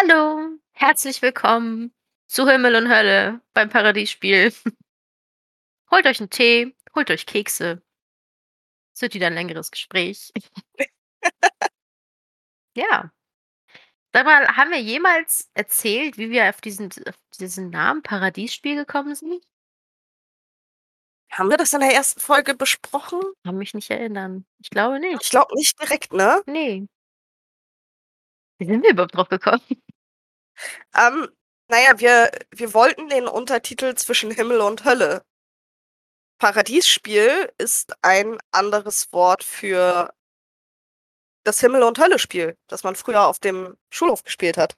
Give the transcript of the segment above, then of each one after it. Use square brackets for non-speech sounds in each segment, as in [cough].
Hallo, herzlich willkommen zu Himmel und Hölle beim Paradiesspiel. [laughs] Holt euch 'n Tee, holt euch Kekse. Es wird wieder 'n längeres Gespräch. [laughs] Ja. Sag mal, haben wir jemals erzählt, wie wir auf diesen auf diesen Namen Paradiesspiel gekommen sind? Haben wir das in der 1. Folge besprochen? Kann mich nicht erinnern. Ich glaube Ich nicht. glaube nicht direkt, ne? Ne. Wie sind wir überhaupt drauf gekommen? Ähm, na ja, wir wir wollten den Untertitel „Zwischen Himmel und Hölle“ Paradiesspiel ist ein anderes Wort für das Himmel und Hölle-Spiel, das man früher auf dem Schulhof gespielt hat.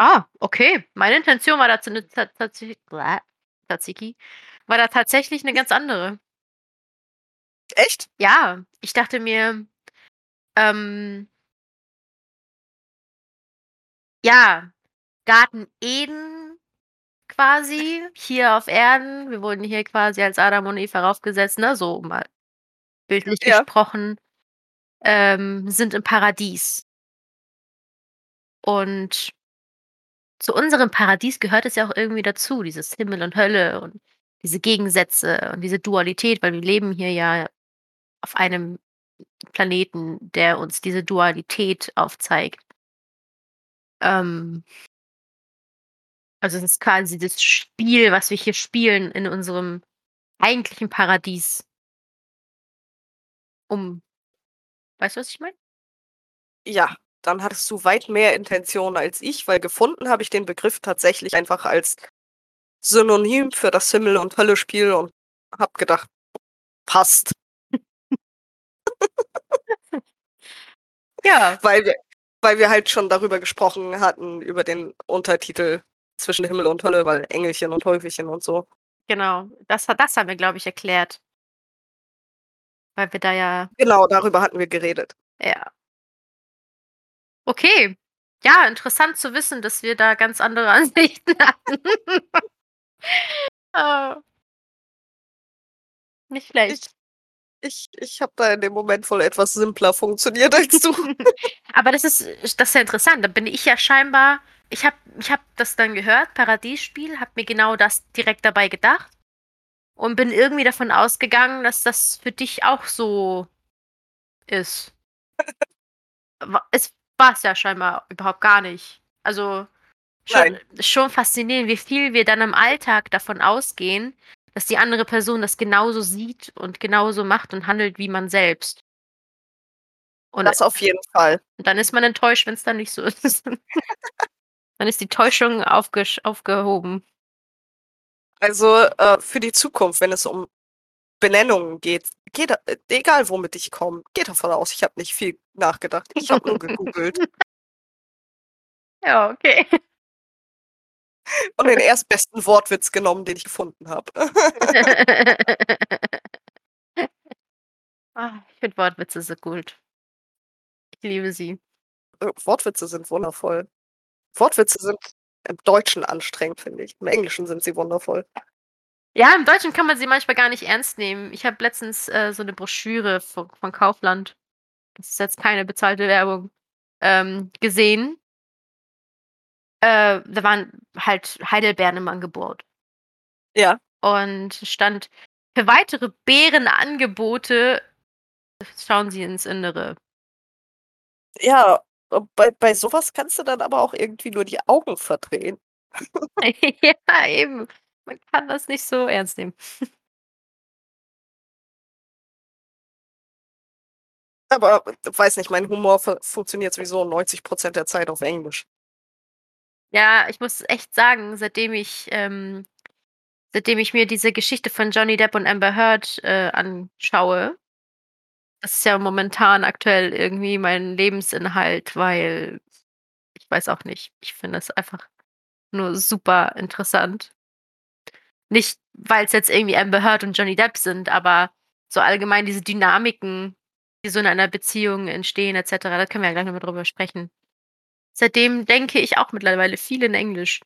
Ah, okay. Meine Intention war dazu 'ne ta tatsächlich Tzatziki war da tatsächlich 'ne ganz andere. Echt? Ja, ich dachte mir, ähm ja, Garten Eden quasi hier auf Erden. Wir wurden hier quasi als Adam und Eva raufgesetzt, ne, so mal bildlich Ja. gesprochen, ähm, sind im Paradies. Und zu unserem Paradies gehört es ja auch irgendwie dazu, dieses Himmel und Hölle und diese Gegensätze und diese Dualität, weil wir leben hier ja auf einem Planeten, der uns diese Dualität aufzeigt. Ähm also, es ist quasi das Spiel, was wir hier spielen in unserem eigentlichen Paradies. Um weißt du, was ich meine? Ja, dann hattest du weit mehr Intention als ich, weil gefunden habe ich den Begriff tatsächlich einfach als Synonym für das Himmel und Hölle-Spiel und habe gedacht: „Passt.“ [laughs] Ja. Weil wir weil wir halt schon darüber gesprochen hatten, über den Untertitel „Zwischen Himmel und Hölle“, weil Engelchen und Teufelchen und so. Genau, das das haben wir, glaube ich, erklärt. Weil wir da ja Genau, darüber hatten wir geredet. Ja. Okay. Ja, interessant zu wissen, dass wir da ganz andere [laughs] Ansichten hatten. [laughs] Ah. Nicht Ich schlecht. Ich ich habe da in dem Moment wohl etwas simpler funktioniert als du. [laughs] Aber das ist das ist ja interessant. Da bin ich ja scheinbar ich habe ich habe das dann gehört, Paradiesspiel, habe mir genau das direkt dabei gedacht und bin irgendwie davon ausgegangen, dass das für dich auch so ist. [laughs] Es war's ja scheinbar überhaupt gar nicht. Also, schon schon faszinierend, wie viel wir dann im Alltag davon ausgehen, dass die andere Person das genauso sieht und genauso macht und handelt wie man selbst. Und Das auf jeden Fall. und dann ist man enttäuscht, wenn's dann nicht so [laughs] ist. Dann ist die Täuschung aufgesch aufgehoben. Also, äh, für die Zukunft, wenn es um Benennungen geht, geht da egal womit ich komme, gehe davon aus, ich habe nicht viel nachgedacht. Ich habe nur gegoogelt. [laughs] Ja, okay. Und den erstbesten Wortwitz genommen, den ich gefunden habe. [laughs] Ah, ich finde Wortwitze so gut. Ich liebe sie. Äh, Wortwitze sind wundervoll. Wortwitze sind im Deutschen anstrengend, finde ich. Im Englischen sind sie wundervoll. Ja, im Deutschen kann man sie manchmal gar nicht ernst nehmen. Ich habe letztens, äh, so 'ne Broschüre vo von Kaufland das ist jetzt keine bezahlte Werbung, ähm, gesehen. Äh, da waren halt Heidelbeeren im Angebot. Ja. Und stand: „Für weitere Beerenangebote schauen Sie ins Innere.“ Ja, äh, bei bei so was kannst du dann aber auch irgendwie nur die Augen verdrehen. [laughs] Ja, eben. Man kann das nicht so ernst nehmen. Aber, weiß nicht, mein Humor fu funktioniert sowieso 90 % der Zeit auf Englisch. Ja, ich muss echt sagen, seitdem ich ähm, seitdem ich mir diese Geschichte von Johnny Depp und Amber Heard, äh, anschaue das ist ja momentan aktuell irgendwie mein Lebensinhalt, weil ich weiß auch nicht. Ich finde es einfach nur super interessant. Nicht, weil's jetzt irgendwie Amber Heard und Johnny Depp sind, aber so allgemein diese Dynamiken, die so in einer Beziehung entstehen et cetera. Da können wir ja gleich noch mal drüber sprechen. Seitdem denke ich auch mittlerweile viel in Englisch.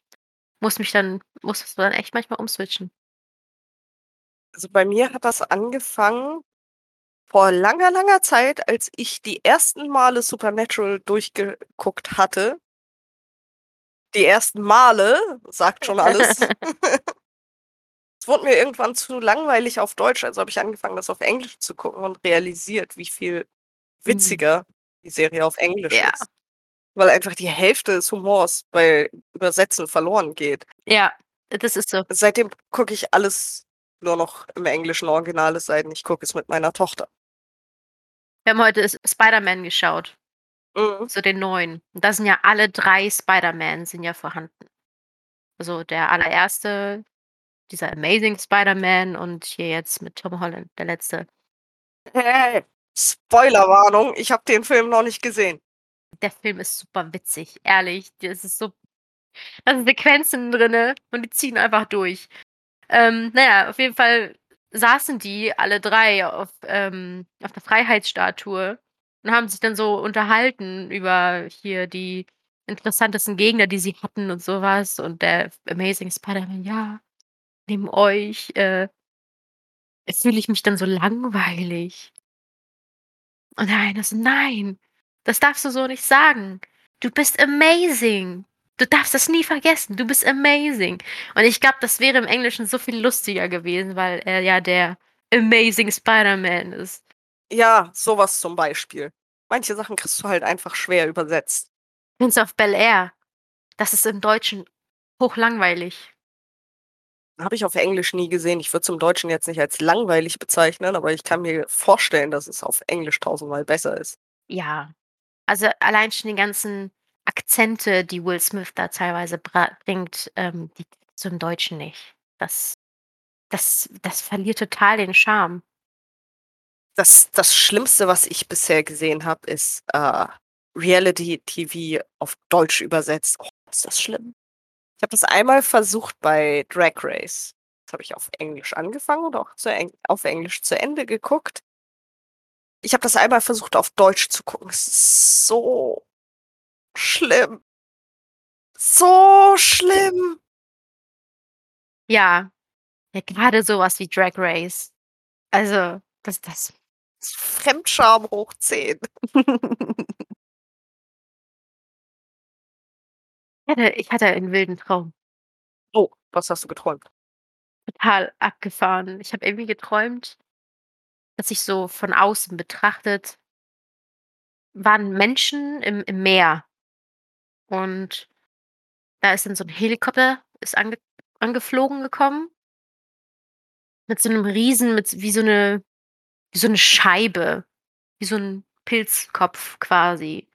Muss mich dann muss das dann echt manchmal umswitchen. Also, bei mir hat das angefangen vor langer, langer Zeit, als ich die ersten Male Supernatural durchgeguckt hatte. Die ersten Male sagt schon alles. [laughs] Es wurde mir irgendwann zu langweilig auf Deutsch, also habe ich angefangen, das auf Englisch zu gucken und realisiert, wie viel Mhm. witziger die Serie auf Englisch Ja. ist. Weil einfach die Hälfte des Humors bei Übersetzen verloren geht. Ja, das ist so. Seitdem gucke ich alles nur noch im englischen Original, es sei denn, ich gucke es mit meiner Tochter. Wir haben heute Spider-Man geschaut. Mhm. So den neuen. Und da sind ja alle 3 Spider-Man sind ja vorhanden. Also, der allererste, dieser Amazing Spider-Man und hier jetzt mit Tom Holland, der letzte. Hey, Spoilerwarnung, ich habe den Film noch nicht gesehen. Der Film ist super witzig, ehrlich. Das ist so da sind Sequenzen drinne und die ziehen einfach durch. Ähm, na ja, auf jeden Fall saßen die alle 3 auf, ähm auf der Freiheitsstatue und haben sich dann so unterhalten über hier die interessantesten Gegner, die sie hatten und so was. Und der Amazing Spider-Man: „Ja, neben euch, äh“ „fühle ich mich dann so langweilig.“ Und der eine so: „Nein, das darfst du so nicht sagen. Du bist amazing. Du darfst das nie vergessen. Du bist amazing.“ Und ich glaube, das wäre im Englischen so viel lustiger gewesen, weil er ja der Amazing Spider-Man ist. Ja, so was zum Beispiel. Manche Sachen kriegst du halt einfach schwer übersetzt. „Prince of Bel-Air“, das ist im Deutschen hochlangweilig. Habe ich auf Englisch nie gesehen. Ich würde es im Deutschen jetzt nicht als langweilig bezeichnen, aber ich kann mir vorstellen, dass es auf Englisch tausendmal besser ist. Ja. Also, allein schon die ganzen Akzente, die Will Smith da teilweise bringt, ähm, die im Deutschen nicht. Das das das verliert total den Charme. Das das Schlimmste, was ich bisher gesehen habe, ist, äh, Reality-TV auf Deutsch übersetzt. Oh, ist das schlimm. Ich habe das einmal versucht bei Drag Race. Das habe ich auf Englisch angefangen und auch Eng auf Englisch zu Ende geguckt. Ich habe das einmal versucht, auf Deutsch zu gucken. Es ist so schlimm. So schlimm. Ja. Ja, grade so was wie Drag Race. Also, das das Fremdscham hoch 10. Ich hatte ich hatte einen wilden Traum. Oh, was hast du geträumt? Total abgefahren. Ich habe irgendwie geträumt dass ich so von außen betrachtet waren Menschen im im Meer. Und da ist dann so 'n Helikopter ist ange angeflogen gekommen mit so 'nem riesen mit wie so 'ne wie so 'ne Scheibe, wie so 'n Pilzkopf quasi.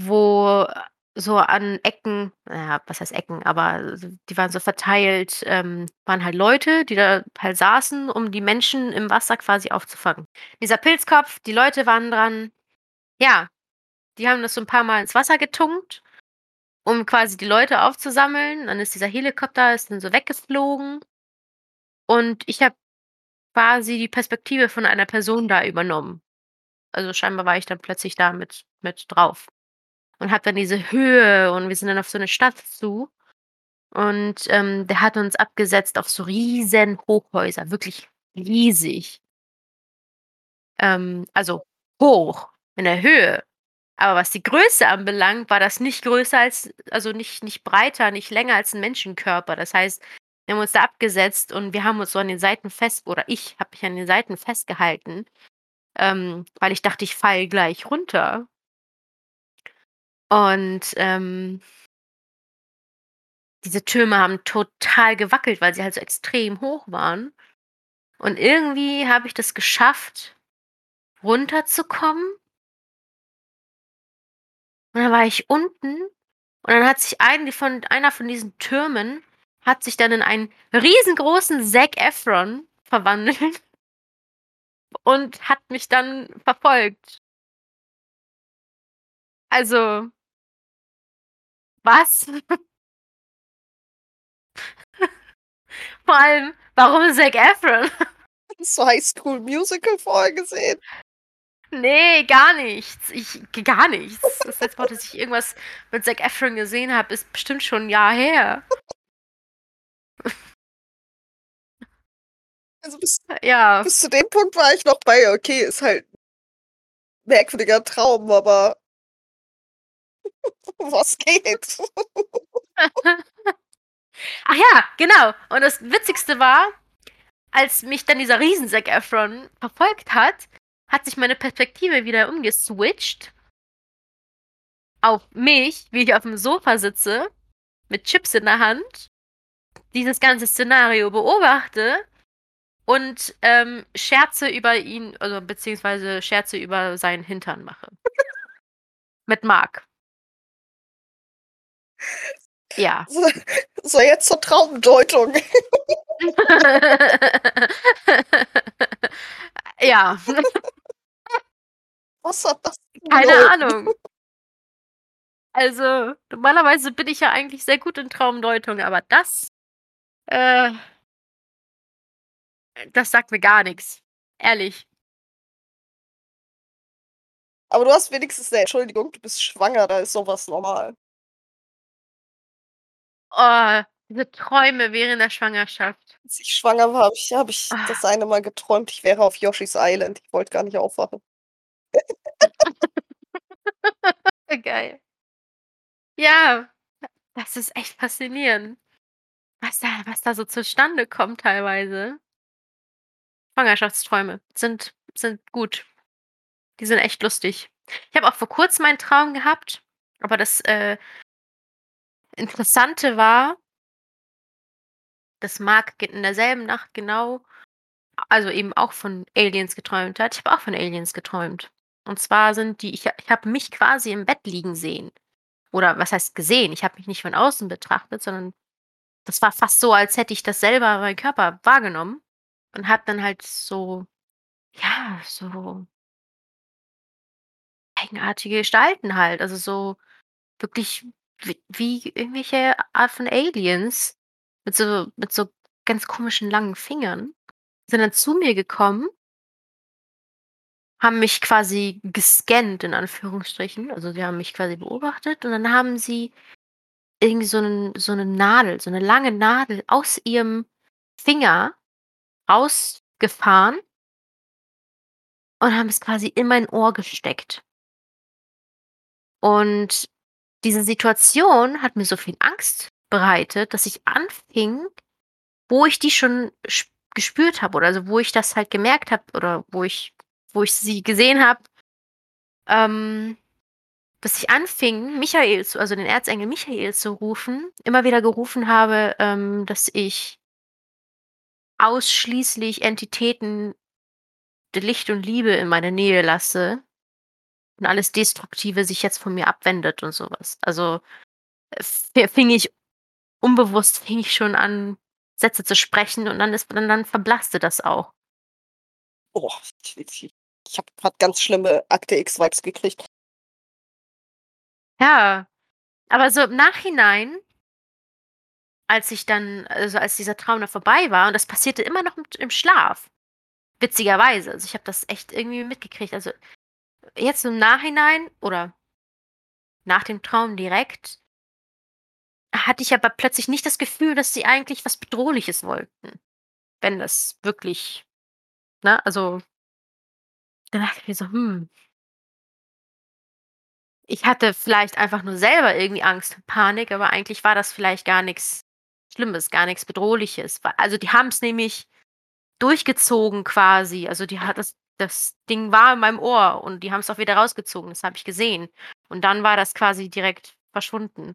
Wo so an Ecken na ja, was heißt Ecken, aber die waren so verteilt, ähm waren halt Leute, die da halt saßen, um die Menschen im Wasser quasi aufzufangen. Dieser Pilzkopf, die Leute waren dran. Ja, die haben das so 'n paarmal ins Wasser getunkt, um quasi die Leute aufzusammeln. Dann ist dieser Helikopter ist dann so weggeflogen. Und ich habe quasi die Perspektive von einer Person da übernommen. Also, scheinbar war ich dann plötzlich da mit mit drauf und habe dann diese Höhe und wir sind dann auf so 'ne Stadt zu und, ähm, der hat uns abgesetzt auf so riesen Hochhäuser, wirklich riesig. Ähm, also hoch in der Höhe. Aber was die Größe anbelangt, war das nicht größer als also nicht nicht breiter, nicht länger als 'n Menschenkörper. Das heißt, wir haben uns da abgesetzt und wir haben uns so an den Seiten fest oder ich habe mich an den Seiten festgehalten, ähm, weil ich dachte, ich falle gleich runter. Und, ähm diese Türme haben total gewackelt, weil sie halt so extrem hoch waren. Und irgendwie habe ich das geschafft, runterzukommen. Und dann war ich unten und dann hat sich ein von einer von diesen Türmen hat sich dann in einen riesengroßen Zac Efron verwandelt [laughs] und hat mich dann verfolgt. Also was? [laughs] Vor allem, warum Zac Efron? [laughs] Hast du High School Musical vorher gesehen? Ne, gar nichts. Ich gar nichts. Das letzte Mal, dass ich irgendwas mit Zac Efron gesehen habe, ist bestimmt schon 'n Jahr her. [laughs] Also bis ja. bis zu dem Punkt war ich noch bei: „Okay, ist halt merkwürdiger Traum“, aber [laughs] Was geht? [laughs] Ach ja, genau. Und das Witzigste war, als mich dann dieser riesen Zac Efron verfolgt hat, hat sich meine Perspektive wieder umgeswitcht auf mich, wie ich auf dem Sofa sitze, mit Chips in der Hand, dieses ganze Szenario beobachte und ähm, Scherze über ihn, also beziehungsweise Scherze über seinen Hintern mache. [laughs] mit Mark. Ja. [laughs] So, so jetzt zur Traumdeutung. [laughs] ja. [laughs] Was hat das Keine bedeuten? Ahnung. Also, normalerweise bin ich ja eigentlich sehr gut in Traumdeutung, aber das, äh das sagt mir gar nix. Ehrlich. Aber du hast wenigstens 'ne Entschuldigung, du bist schwanger, da ist so was normal. Oh, diese Träume während der Schwangerschaft. Als ich schwanger war, habe ich habe ich Ah. das eine Mal geträumt, ich wäre auf Yoshi's Island. Ich wollte gar nicht aufwachen. [laughs] Geil. Ja, das ist echt faszinierend, was da was da so zustande kommt teilweise. Schwangerschaftsträume sind sind gut. Die sind echt lustig. Ich habe auch vor Kurzem einen Traum gehabt, aber das, äh Interessante war dass Mark in derselben Nacht genau also eben auch von Aliens geträumt hat. Ich habe auch von Aliens geträumt. Und zwar sind die ich ich habe mich quasi im Bett liegen sehen. Oder was heißt gesehen? Ich habe mich nicht von außen betrachtet, sondern das war fast so, als hätte ich das selber meinen Körper wahrgenommen und habe dann halt so ja, so eigenartige Gestalten halt, also so wirklich w wie irgendwelche Art von Aliens mit so mit so ganz komischen langen Fingern, sind dann zu mir gekommen haben mich quasi gescannt in Anführungsstrichen. Also, die haben mich quasi beobachtet und dann haben sie irgendwie so 'nen so 'ne Nadel so 'ne lange Nadel aus ihrem Finger rausgefahren und haben es quasi in mein Ohr gesteckt. Und diese Situation hat mir so viel Angst bereitet, dass ich anfing, wo ich die schon sp gespürt habe oder also, wo ich das halt gemerkt habe oder wo ich wo ich sie gesehen habe. Ähm, dass ich anfing, Michael zu also, den Erzengel Michael zu rufen immer wieder gerufen habe, ähm, dass ich ausschließlich Entitäten der Licht und Liebe in meine Nähe lasse und alles Destruktive sich jetzt von mir abwendet und so was. Also, äh, f fing ich unbewusst fing ich schon an, Sätze zu sprechen und dann ist und dann verblasste das auch. Oh, ich ich habe grad ganz schlimme Akte X-Vibes gekriegt. Ja, aber so im Nachhinein als ich dann also, als dieser Traum dann vorbei war und das passierte immer noch im im Schlaf, witzigerweise. Also, ich habe das echt irgendwie mitgekriegt. Also, jetzt im Nachhinein oder nach dem Traum direkt hatte ich aber plötzlich nicht das Gefühl, dass sie eigentlich was Bedrohliches wollten, wenn das wirklich ne, also da dachte ich mir so: „Hm“ ich hatte vielleicht einfach nur selber irgendwie Angst und Panik, aber eigentlich war das vielleicht gar nix Schlimmes, gar nix Bedrohliches. Also, die haben's nämlich durchgezogen quasi. Also, die hat das das Ding war in meinem Ohr und die haben's auch wieder rausgezogen. Das habe ich gesehen. Und dann war das quasi direkt verschwunden.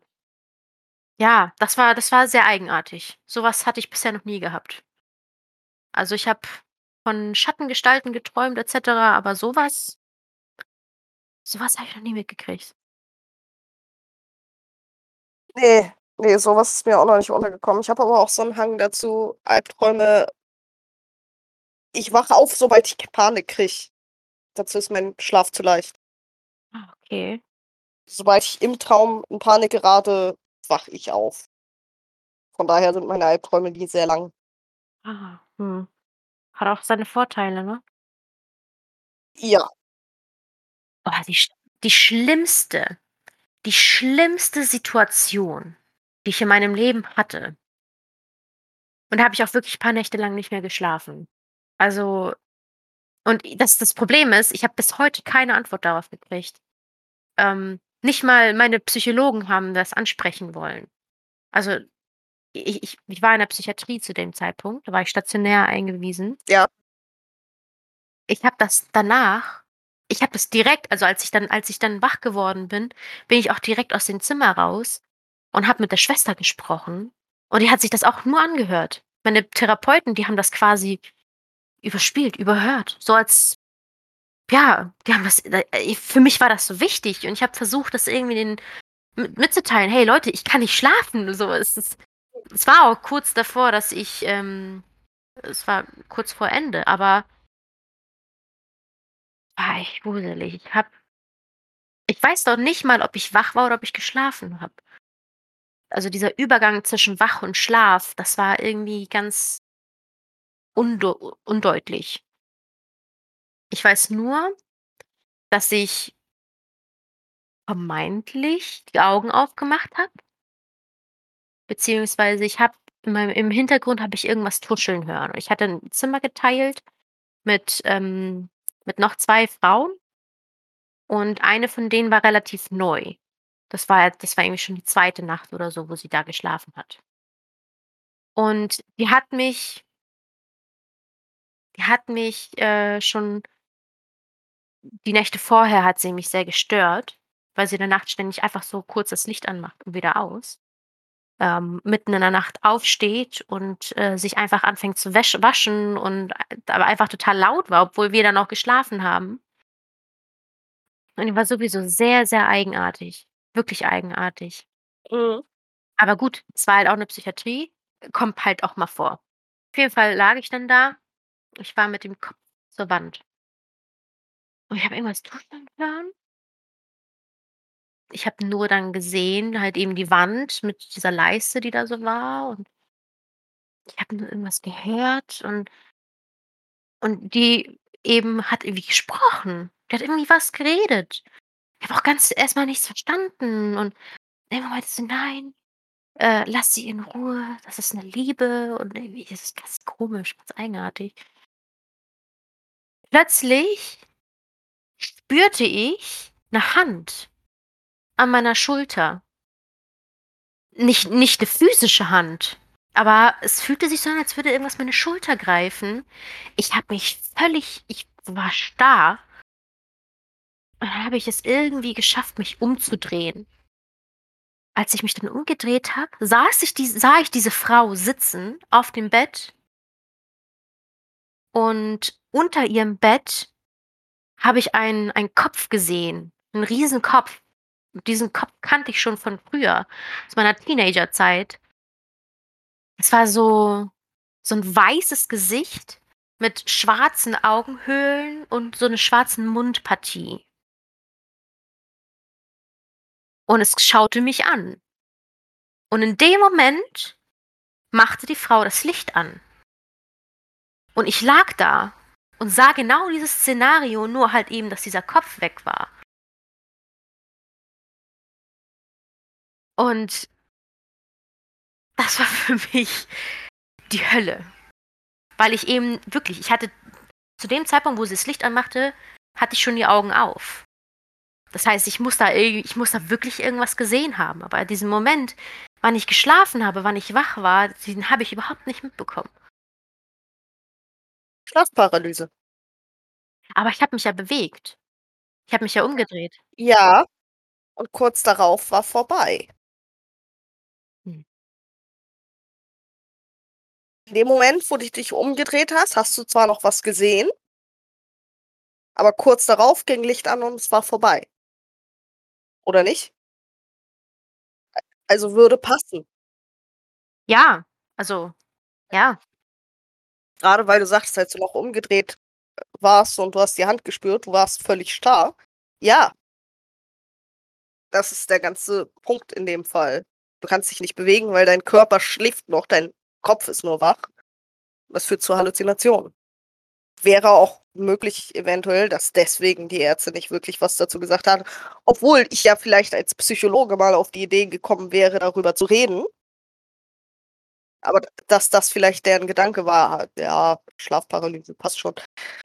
Ja, das war das war sehr eigenartig. So was hatte ich bisher noch nie gehabt. Also, ich habe von Schattengestalten geträumt et cetera, aber so was so was habe ich noch nie mitgekriegt. Ne, ne, so was ist mir auch noch nicht untergekommen. Ich habe aber auch so 'n Hang dazu, Albträume ich wache auf, sobald ich Panik kriege. Dazu ist mein Schlaf zu leicht. Ah, okay. Sobald ich im Traum in Panik gerate, wache ich auf. Von daher sind meine Albträume nie sehr lang. Ah, mhm. Hat auch seine Vorteile, ne? Ja. Oh, die die schlimmste die schlimmste Situation, die ich in meinem Leben hatte und da habe ich auch wirklich paar Nächte lang nicht mehr geschlafen. Also und das das Problem ist, ich habe bis heute keine Antwort darauf gekriegt. Ähm Nicht mal meine Psychologen haben das ansprechen wollen. Also, i ich ich war in der Psychiatrie zu dem Zeitpunkt, da war ich stationär eingewiesen. Ja. Ich habe das danach ich habe das direkt also, als ich dann als ich dann wach geworden bin, bin ich auch direkt aus dem Zimmer raus und habe mit der Schwester gesprochen und die hat sich das auch nur angehört. Meine Therapeuten, die haben das quasi überspielt, überhört, so als ja, die haben das äh, für mich war das so wichtig und ich habe versucht, das irgendwie den mit mitzuteilen: „Hey Leute, ich kann nicht schlafen“, so. Es ist es war auch kurz davor, dass ich, ähm es war kurz vor Ende, aber war echt gruselig. Ich habe ich weiß noch nicht mal, ob ich wach war oder ob ich geschlafen habe. Also, dieser Übergang zwischen wach und Schlaf, das war irgendwie ganz undeutlich. Ich weiß nur, dass ich vermeintlich die Augen aufgemacht habe. Beziehungsweise ich habe im Hintergrund habe ich irgendwas tuscheln hören. Ich hatte 'n Zimmer geteilt mit, ähm mit noch 2 Frauen und eine von denen war relativ neu. Das war das war irgendwie schon die 2. Nacht oder so, wo sie da geschlafen hat. Und die hat mich hat mich, äh, schon die Nächte vorher hat sie mich sehr gestört, weil sie in der Nacht ständig einfach so kurz das Licht anmacht und wieder aus. Ähm, mitten in der Nacht aufsteht und, äh, sich einfach anfängt zu waschen und aber einfach total laut war, obwohl wir dann noch geschlafen haben. Und die war sowieso sehr, sehr eigenartig, wirklich eigenartig. Mhm. Aber gut, es war halt auch 'ne Psychiatrie, kommt halt auch mal vor. Auf jeden Fall lag ich dann da. Ich war mit dem Kopf zur Wand. Und ich habe irgendwas tuscheln hören. Ich habe nur dann gesehen halt eben die Wand mit dieser Leiste, die da so war und ich habe nur irgendwas gehört und und die eben hat irgendwie gesprochen. Die hat irgendwie was geredet. Ich habe auch ganz erst mal nichts verstanden und irgendwann meinte sie: „Nein, äh, lass sie in Ruhe. Das ist 'ne Liebe“ und irgendwie ist es ganz komisch, ganz eigenartig. Plötzlich spürte ich 'ne Hand an meiner Schulter. Nicht nicht 'ne physische Hand, aber es fühlte sich so an, als würde irgendwas meine Schulter greifen. Ich habe mich völlig ich war starr. Und dann habe ich es irgendwie geschafft, mich umzudrehen. Als ich mich dann umgedreht habe, saß ich dies sah ich diese Frau sitzen auf dem Bett und unter ihrem Bett habe ich einen einen Kopf gesehen, 'n Riesenkopf. Diesen Kopf kannte ich schon von früher, aus meiner Teenagerzeit. Es war so so 'n weißes Gesicht mit schwarzen Augenhöhlen und so 'ne schwarzen Mundpartie. Und es schaute mich an. Und in dem Moment machte die Frau das Licht an. Und ich lag da und sah genau dieses Szenario, nur halt eben, dass dieser Kopf weg war. Und das war [laughs] für mich die Hölle. Weil ich eben wirklich ich hatte zu dem Zeitpunkt, wo sie das Licht anmachte, hatte ich schon die Augen auf. Das heißt, ich muss da ich muss da wirklich irgendwas gesehen haben. Aber diesen Moment, wann ich geschlafen habe, wann ich wach war, den habe ich überhaupt nicht mitbekommen. Schlafparalyse. Aber ich habe mich ja bewegt. Ich habe mich ja umgedreht. Ja, und kurz darauf war vorbei. Hm. In dem Moment, wo du dich umgedreht hast, hast du zwar noch was gesehen aber kurz darauf ging Licht an und es war vorbei. Oder nicht? Also, würde passen. Ja, also, ja. Grade weil du sagst, als du noch umgedreht, äh, warst und du hast die Hand gespürt, du warst völlig starr. Ja. Das ist der ganze Punkt in dem Fall. Du kannst dich nicht bewegen, weil dein Körper schläft noch, dein Kopf ist nur wach. Das führt zu Halluzinationen. Wäre auch möglich eventuell, dass deswegen die Ärzte nicht wirklich was dazu gesagt haben, obwohl ich ja vielleicht als Psychologe mal auf die Idee gekommen wäre, darüber zu reden. Aber dass das vielleicht deren Gedanke war, ja, Schlafparalyse, passt schon.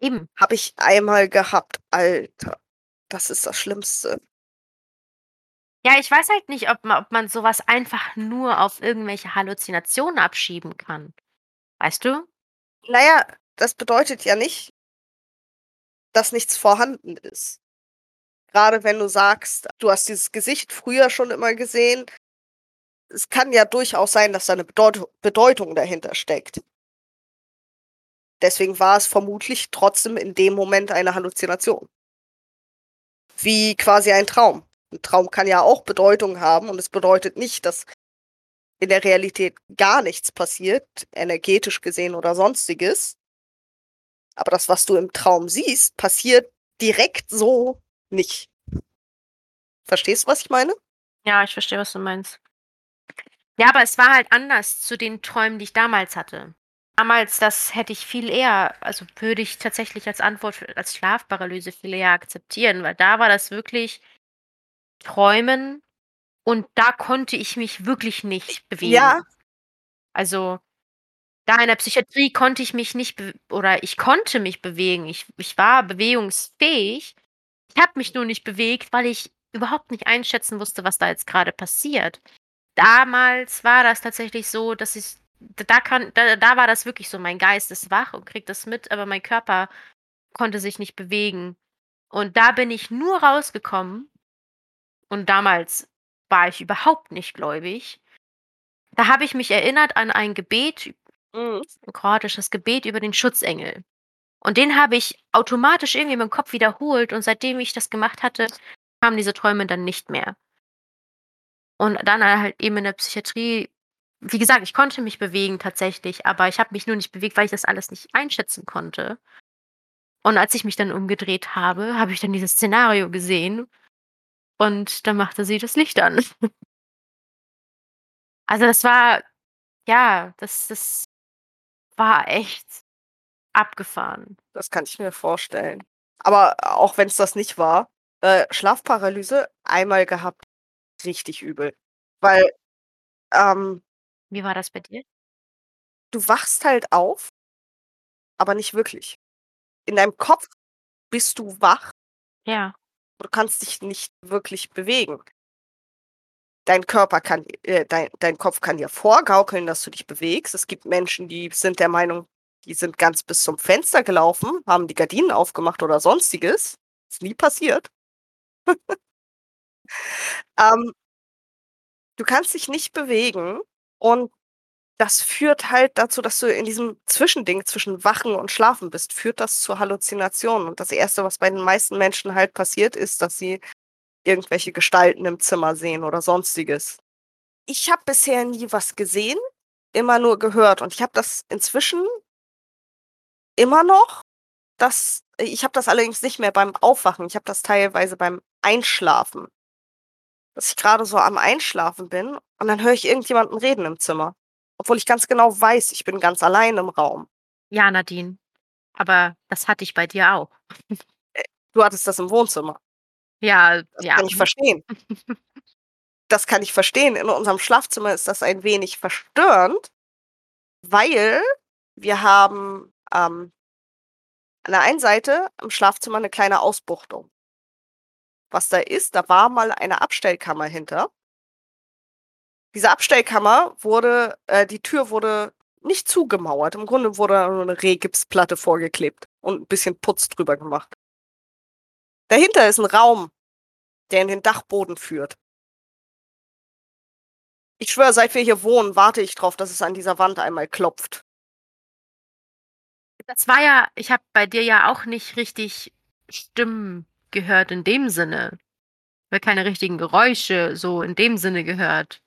Eben. Habe ich einmal gehabt. Alter, das ist das Schlimmste. Ja, ich weiß halt nicht, ob ma ob man so was einfach nur auf irgendwelche Halluzinationen abschieben kann. Weißt du? Na ja, das bedeutet ja nicht dass nichts vorhanden ist. Grade wenn du sagst, du hast dieses Gesicht früher schon immer gesehen. Es kann ja durchaus sein, dass da 'ne Bedeut Bedeutung dahinter steckt. Deswegen war es vermutlich trotzdem in dem Moment eine Halluzination. Wie quasi ein Traum. 'N Traum kann ja auch Bedeutung haben und es bedeutet nicht, dass in der Realität gar nichts passiert, energetisch gesehen oder Sonstiges. Aber das, was du im Traum siehst, passiert direkt so nicht. Verstehst du, was ich meine? Ja, ich verstehe, was du meinst. Ja, aber es war halt anders zu den Träumen, die ich damals hatte. Damals, das hätte ich viel eher also, würde ich tatsächlich als Antwort als Schlafparalyse viel eher akzeptieren, weil da war das wirklich Träumen und da konnte ich mich wirklich nicht bewegen. Ja. Also, da in der Psychiatrie konnte ich mich nicht oder ich konnte mich bewegen. Ich ich war bewegungsfähig. Ich habe mich nur nicht bewegt, weil ich überhaupt nicht einschätzen wusste, was da jetzt grade passiert. Damals war das tatsächlich so, dass ich da kann da da war das wirklich so, mein Geist ist wach und kriegt das mit, aber mein Körper konnte sich nicht bewegen. Und da bin ich nur rausgekommen und damals war ich überhaupt nicht gläubig. Da habe ich mich erinnert an ein Gebet, Mhm. 'n kroatisches Gebet über den Schutzengel. Und den habe ich automatisch irgendwie meinem Kopf wiederholt und seitdem ich das gemacht hatte, kamen diese Träume dann nicht mehr. Und dann halt eben in der Psychiatrie wie gesagt, ich konnte mich bewegen tatsächlich, aber ich habe mich nur nicht bewegt, weil ich das alles nicht einschätzen konnte. Und als ich mich dann umgedreht habe, habe ich dann dieses Szenario gesehen und da machte sie das Licht an. [laughs] Also, das war ja, das das war echt abgefahren. Das kann ich mir vorstellen. Aber auch wenn's das nicht war, äh, Schlafparalyse einmal gehabt, richtig übel. Weil, ähm Wie war das bei dir? du wachst halt auf aber nicht wirklich. In deinem Kopf bist du wach Ja. du kannst dich nicht wirklich bewegen. Dein Körper kann äh, dein dein Kopf kann dir vorgaukeln, dass du dich bewegst. Es gibt Menschen, die sind der Meinung, die sind ganz bis zum Fenster gelaufen, haben die Gardinen aufgemacht oder Sonstiges. Ist nie passiert. [laughs] Ähm du kannst dich nicht bewegen und das führt halt dazu, dass du in diesem Zwischending zwischen Wachen und Schlafen bist, führt das zu Halluzinationen. Und das Erste, was bei den meisten Menschen halt passiert, ist, dass sie irgendwelche Gestalten im Zimmer sehen oder Sonstiges. Ich habe bisher nie was gesehen, immer nur gehört und ich habe das inzwischen immer noch, dass ich habe das allerdings nicht mehr beim Aufwachen, ich habe das teilweise beim Einschlafen. Dass ich grade so am Einschlafen bin und dann höre ich irgendjemanden reden im Zimmer, obwohl ich ganz genau weiß, ich bin ganz allein im Raum. Ja, Nadine, aber das hatte ich bei dir auch. Äh, du hattest das im Wohnzimmer. Ja, Das ja. kann ich verstehen. Das kann ich verstehen. In unserem Schlafzimmer ist das ein wenig verstörend, weil wir haben, ähm an der einen Seite im Schlafzimmer 'ne kleine Ausbuchtung. Was da ist, da war mal eine Abstellkammer hinter. Diese Abstellkammer wurde äh, die Tür wurde nicht zugemauert. Im Grunde wurde nur 'ne Rehgipsplatte vorgeklebt und 'n bisschen Putz drüber gemacht. Dahinter ist 'n Raum, der in den Dachboden führt. Ich schwöre, seit wir hier wohnen, warte ich drauf, dass es an dieser Wand einmal klopft. Das war ja ich habe bei dir ja auch nicht richtig Stimmen gehört in dem Sinne. Weil keine richtigen Geräusche so in dem Sinne gehört.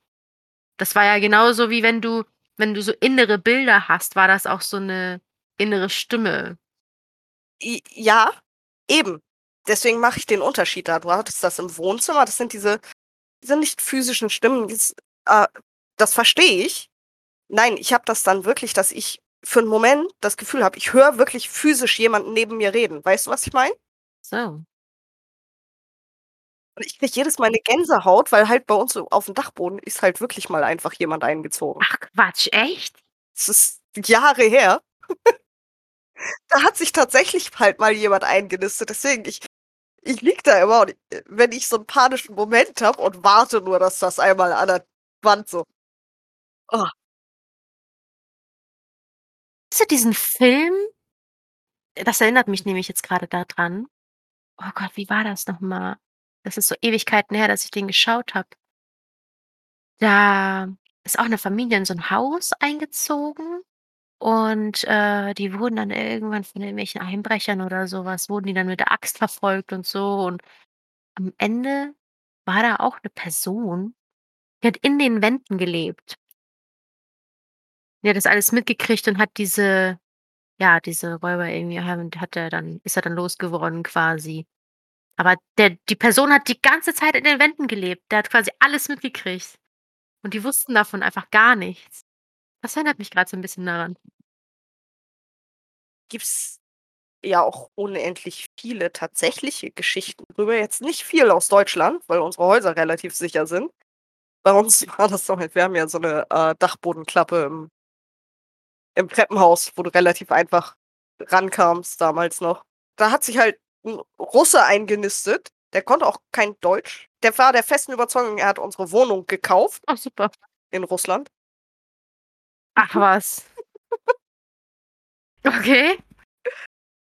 Das war ja genauso wie wenn du wenn du so innere Bilder hast, war das auch so 'ne innere Stimme. Ja, eben. Deswegen mache ich den Unterschied da. Du hattest das im Wohnzimmer, das sind diese diese nicht physischen Stimmen, dies äh, das verstehe ich. Nein, ich habe das dann wirklich, dass ich für 'n Moment das Gefühl habe, ich höre wirklich physisch jemanden neben mir reden. Weißt du, was ich meine? So. Und ich kriege jedes Mal 'ne Gänsehaut, weil halt bei uns so aufm Dachboden ist halt wirklich mal einfach jemand eingezogen. Ach Quatsch, echt? Es ist Jahre her. Da hat sich tatsächlich halt mal jemand eingenistet. Deswegen, ich Ich liege da immer und äh, wenn ich so 'n panischen Moment habe und warte nur, dass das einmal an der Wand so oh. Kennst du diesen Film? Das erinnert mich nämlich jetzt grade da dran. Oh Gott, wie war das noch mal? Das ist so Ewigkeiten her, dass ich den geschaut habe. Da ist auch 'ne Familie in so 'n Haus eingezogen und, äh, die wurden dann irgendwann von irgendwelchen Einbrechern oder so was wurden die dann mit der Axt verfolgt und so und am Ende war da auch 'ne Person, die hat in den Wänden gelebt. Die hat das alles mitgekriegt und hat diese ja, diese Räuber irgendwie hat er dann ist er dann losgeworden quasi. Aber der die Person hat die ganze Zeit in den Wänden gelebt. Der hat quasi alles mitgekriegt und die wussten davon einfach gar nichts. Das erinnert mich grad so 'n bisschen daran. Gibt's ja auch unendlich viele tatsächliche Geschichten drüber. Jetzt nicht viel aus Deutschland, weil unsere Häuser relativ sicher sind. Bei uns [laughs] war das halt wir haben ja so 'ne, äh, Dachbodenklappe im im Treppenhaus, wo du relativ einfach rankamst damals noch. Da hat sich halt 'n Russe eingenistet, der konnte auch kein Deutsch. Der war der festen Überzeugung, er hat unsere Wohnung gekauft Ach super. in Russland. Ach was. [laughs] Okay.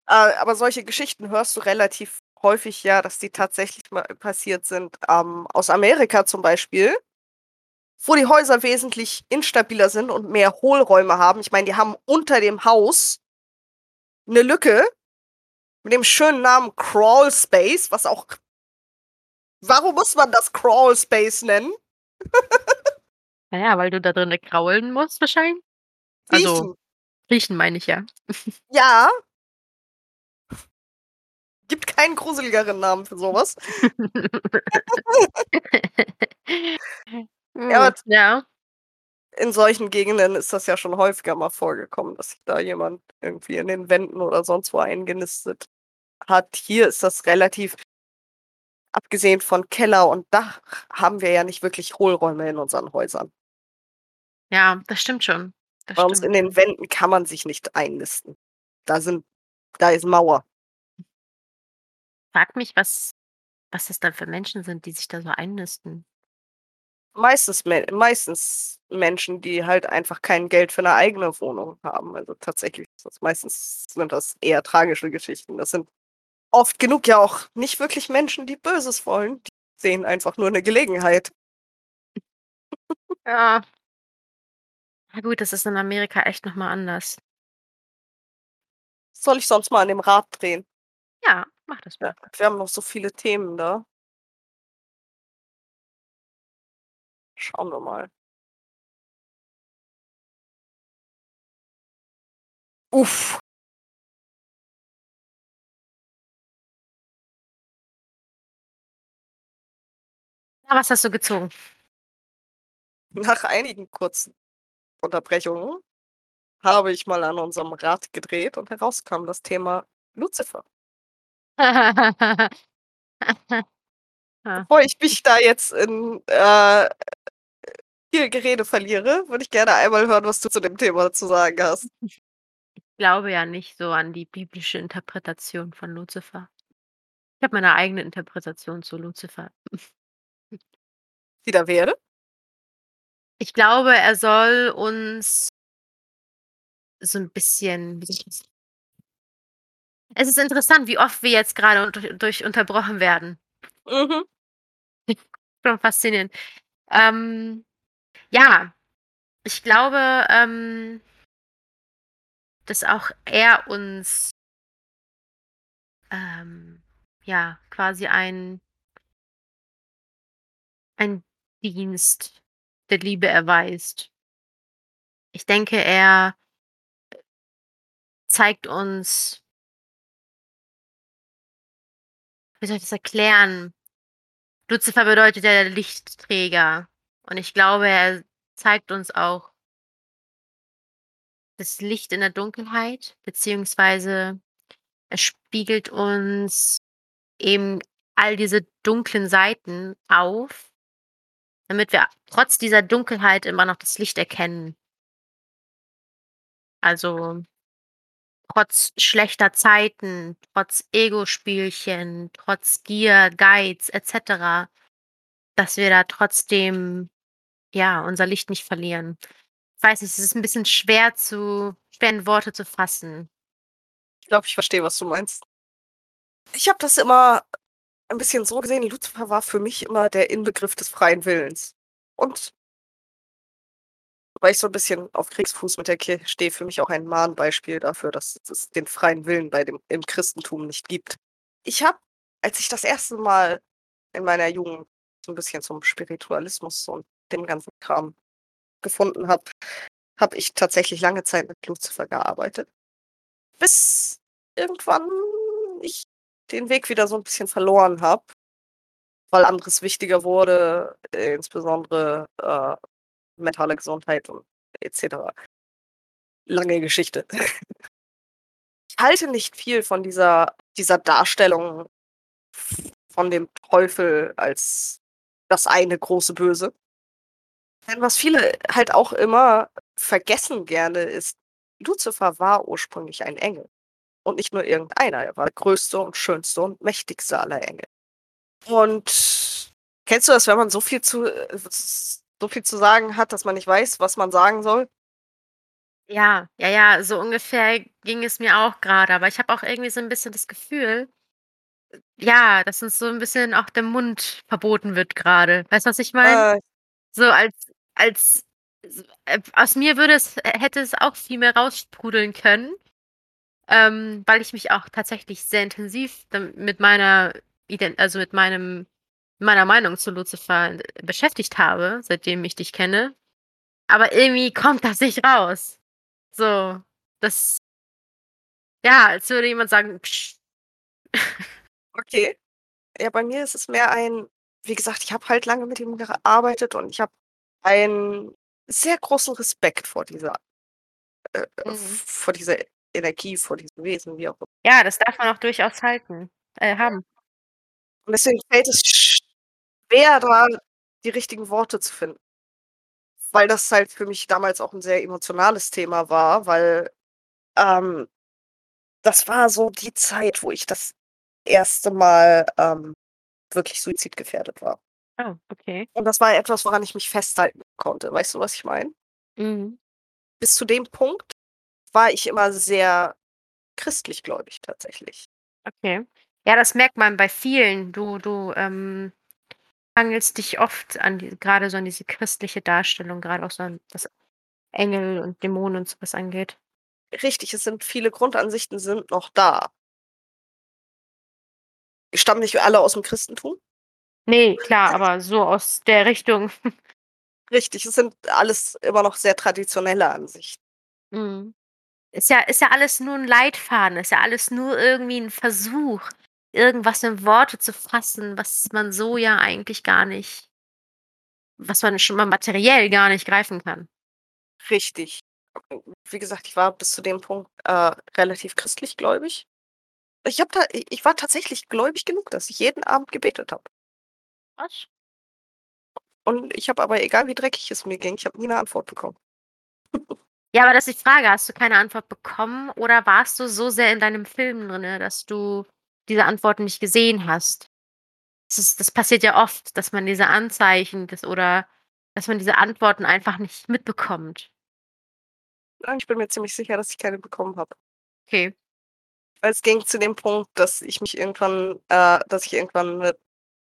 Äh, aber solche Geschichten hörst du relativ häufig ja, dass die tatsächlich mal passiert sind, ähm, aus Amerika zum Beispiel wo die Häuser wesentlich instabiler sind und mehr Hohlräume haben. Ich meine, die haben unter dem Haus 'ne Lücke mit dem schönen Namen Crawl Space, was auch warum muss man das Crawl Space nennen? Na [laughs] ja, weil du da drinnen kraulen musst wahrschein also, Riechen. riechen meine ich ja. [laughs] Ja. Gibt keinen gruseligeren Namen für so was. [laughs] Ja, ja. in solchen Gegenden ist das ja schon häufiger mal vorgekommen, dass sich da jemand irgendwie in den Wänden oder sonst wo eingenistet hat. Hier ist das relativ abgesehen von Keller und Dach haben wir ja nicht wirklich Hohlräume in unseren Häusern. Ja, das stimmt schon. Das Bei uns in den Wänden kann man sich nicht einnisten. Da sind da ist Mauer. Frage mich, was was das dann für Menschen sind, die sich da so einnisten. Meistens Me meistens Menschen, die halt einfach kein Geld für 'ne eigene Wohnung haben. Also, tatsächlich meistens sind das eher tragische Geschichten. Das sind oft genug ja auch nicht wirklich Menschen, die Böses wollen. Die sehen einfach nur 'ne Gelegenheit. Ja. Ja gut, das ist in Amerika echt noch mal anders. Soll ich sonst mal an dem Rad drehen? Ja, mach das Ja, mal. wir haben noch so viele Themen da. Schauen wir mal. Uff. Was hast du gezogen? Nach einigen kurzen Unterbrechungen habe ich mal an unserem Rad gedreht und heraus kam das Thema Lucifer. Ha. [laughs] Bevor ich mich da jetzt in, äh, viel Gerede verliere, würde ich gerne einmal hören, was du zu dem Thema zu sagen hast. Ich glaube ja nicht so an die biblische Interpretation von Luzifer. Ich habe meine eigene Interpretation zu Luzifer. Die da wäre? Ich glaube, er soll uns so 'n bisschen Es ist interessant, wie oft wir jetzt durch durch unterbrochen werden. Mhm. [laughs] Schon faszinierend. Ähm, ja, ich glaube, ähm dass auch er uns ähm, ja, quasi ein ein Dienst der Liebe erweist. Ich denke, er zeigt uns wie soll ich das erklären? Luzifer bedeutet ja der Lichtträger und ich glaube, er zeigt uns auch das Licht in der Dunkelheit, beziehungsweise er spiegelt uns eben all diese dunklen Seiten auf damit wir trotz dieser Dunkelheit immer noch das Licht erkennen. Also trotz schlechter Zeiten, trotz Ego-Spielchen, trotz Gier, Geiz et cetera, dass wir da trotzdem, ja, unser Licht nicht verlieren. Ich weiß nicht, es ist 'n bisschen schwer zu schwer in Worte zu fassen. Ich glaube, ich verstehe, was du meinst. Ich habe das immer 'n bisschen so gesehen, Luzifer war für mich immer der Inbegriff des freien Willens. Und weil ich so 'n bisschen auf Kriegsfuß mit der Kirche stehe, für mich auch ein Mahnbeispiel dafür, dass es den freien Willen bei dem im Christentum nicht gibt. Ich habe, als ich das 1. Mal in meiner Jugend so 'n bisschen zum Spiritualismus und dem ganzen Kram gefunden habe, habe ich tatsächlich lange Zeit mit Luzifer gearbeitet. Bis irgendwann ich den Weg wieder so 'n bisschen verloren habe weil anderes wichtiger wurde, insbesondere, äh, mentale Gesundheit und et cetera. Lange Geschichte. Ich halte nicht viel von dieser dieser Darstellung von dem Teufel als das eine große Böse. Denn was viele halt auch immer vergessen gerne ist, Luzifer war ursprünglich ein Engel und nicht nur irgendeiner. Er war der größte und schönste und mächtigste aller Engel. Und kennst du das, wenn man so viel zu äh, so viel zu sagen hat, dass man nicht weiß, was man sagen soll? Ja, ja, ja, so ungefähr ging es mir auch grade, aber ich habe auch irgendwie so 'n bisschen das Gefühl ja, dass uns so 'n bisschen auch der Mund verboten wird grade. Weißt du, was ich meine? Äh. So als als äh, aus mir würde es hätte es auch viel mehr raussprudeln können, ähm, weil ich mich auch tatsächlich sehr intensiv mit meiner Iden also, mit meinem meiner Meinung zu Luzifer d beschäftigt habe, seitdem ich dich kenne. Aber irgendwie kommt das nicht raus. So, das ja, als würde jemand sagen: „Psst.“ [laughs] Okay. Ja, bei mir ist es mehr ein wie gesagt, ich habe halt lange mit ihm gearbeitet und ich habe einen sehr großen Respekt vor dieser äh, äh, Mhm. vor dieser Energie, vor diesem Wesen, wie auch immer. Ja, das darf man auch durchaus halten äh, haben. Und deswegen fällt es schwer, da die richtigen Worte zu finden. Weil das halt für mich damals auch 'n sehr emotionales Thema war, weil, ähm, das war so die Zeit, wo ich das 1. Mal, ähm, wirklich suizidgefährdet war. Oh, okay. Und das war etwas, woran ich mich festhalten konnte. Weißt du, was ich meine? Mhm. Bis zu dem Punkt war ich immer sehr christlichgläubig tatsächlich. Okay. Ja, das merkt man bei vielen. Du du, ähm, hangelst dich oft an die grade so an diese christliche Darstellung, grade auch so an was Engel und Dämonen und so was angeht. Richtig, es sind viele Grundansichten sind noch da. Stammen nicht alle aus'm Christentum. Ne, klar, aber so aus der Richtung. Richtig, es sind alles immer noch sehr traditionelle Ansichten. Mhm. Ist ja ist ja alles nur 'n Leitfaden, ist ja alles nur irgendwie 'n Versuch, irgendwas in Worte zu fassen, was man so ja eigentlich gar nicht was man schon mal materiell gar nicht greifen kann. Richtig. Wie gesagt, ich war bis zu dem Punkt, äh, relativ christlichgläubig. Ich habe da ich war tatsächlich gläubig genug, dass ich jeden Abend gebetet habe. Was? Und ich habe aber egal wie dreckig es mir ging, ich habe nie 'ne Antwort bekommen. Ja, aber das ist die Frage, hast du keine Antwort bekommen oder warst du so sehr in deinem Film drinne, dass du diese Antworten nicht gesehen hast? Das ist das passiert ja oft, dass man diese Anzeichen das oder dass man diese Antworten einfach nicht mitbekommt. Ich bin mir ziemlich sicher, dass ich keine bekommen habe. Okay. Es ging zu dem Punkt, dass ich mich irgendwann äh, dass ich irgendwann 'ne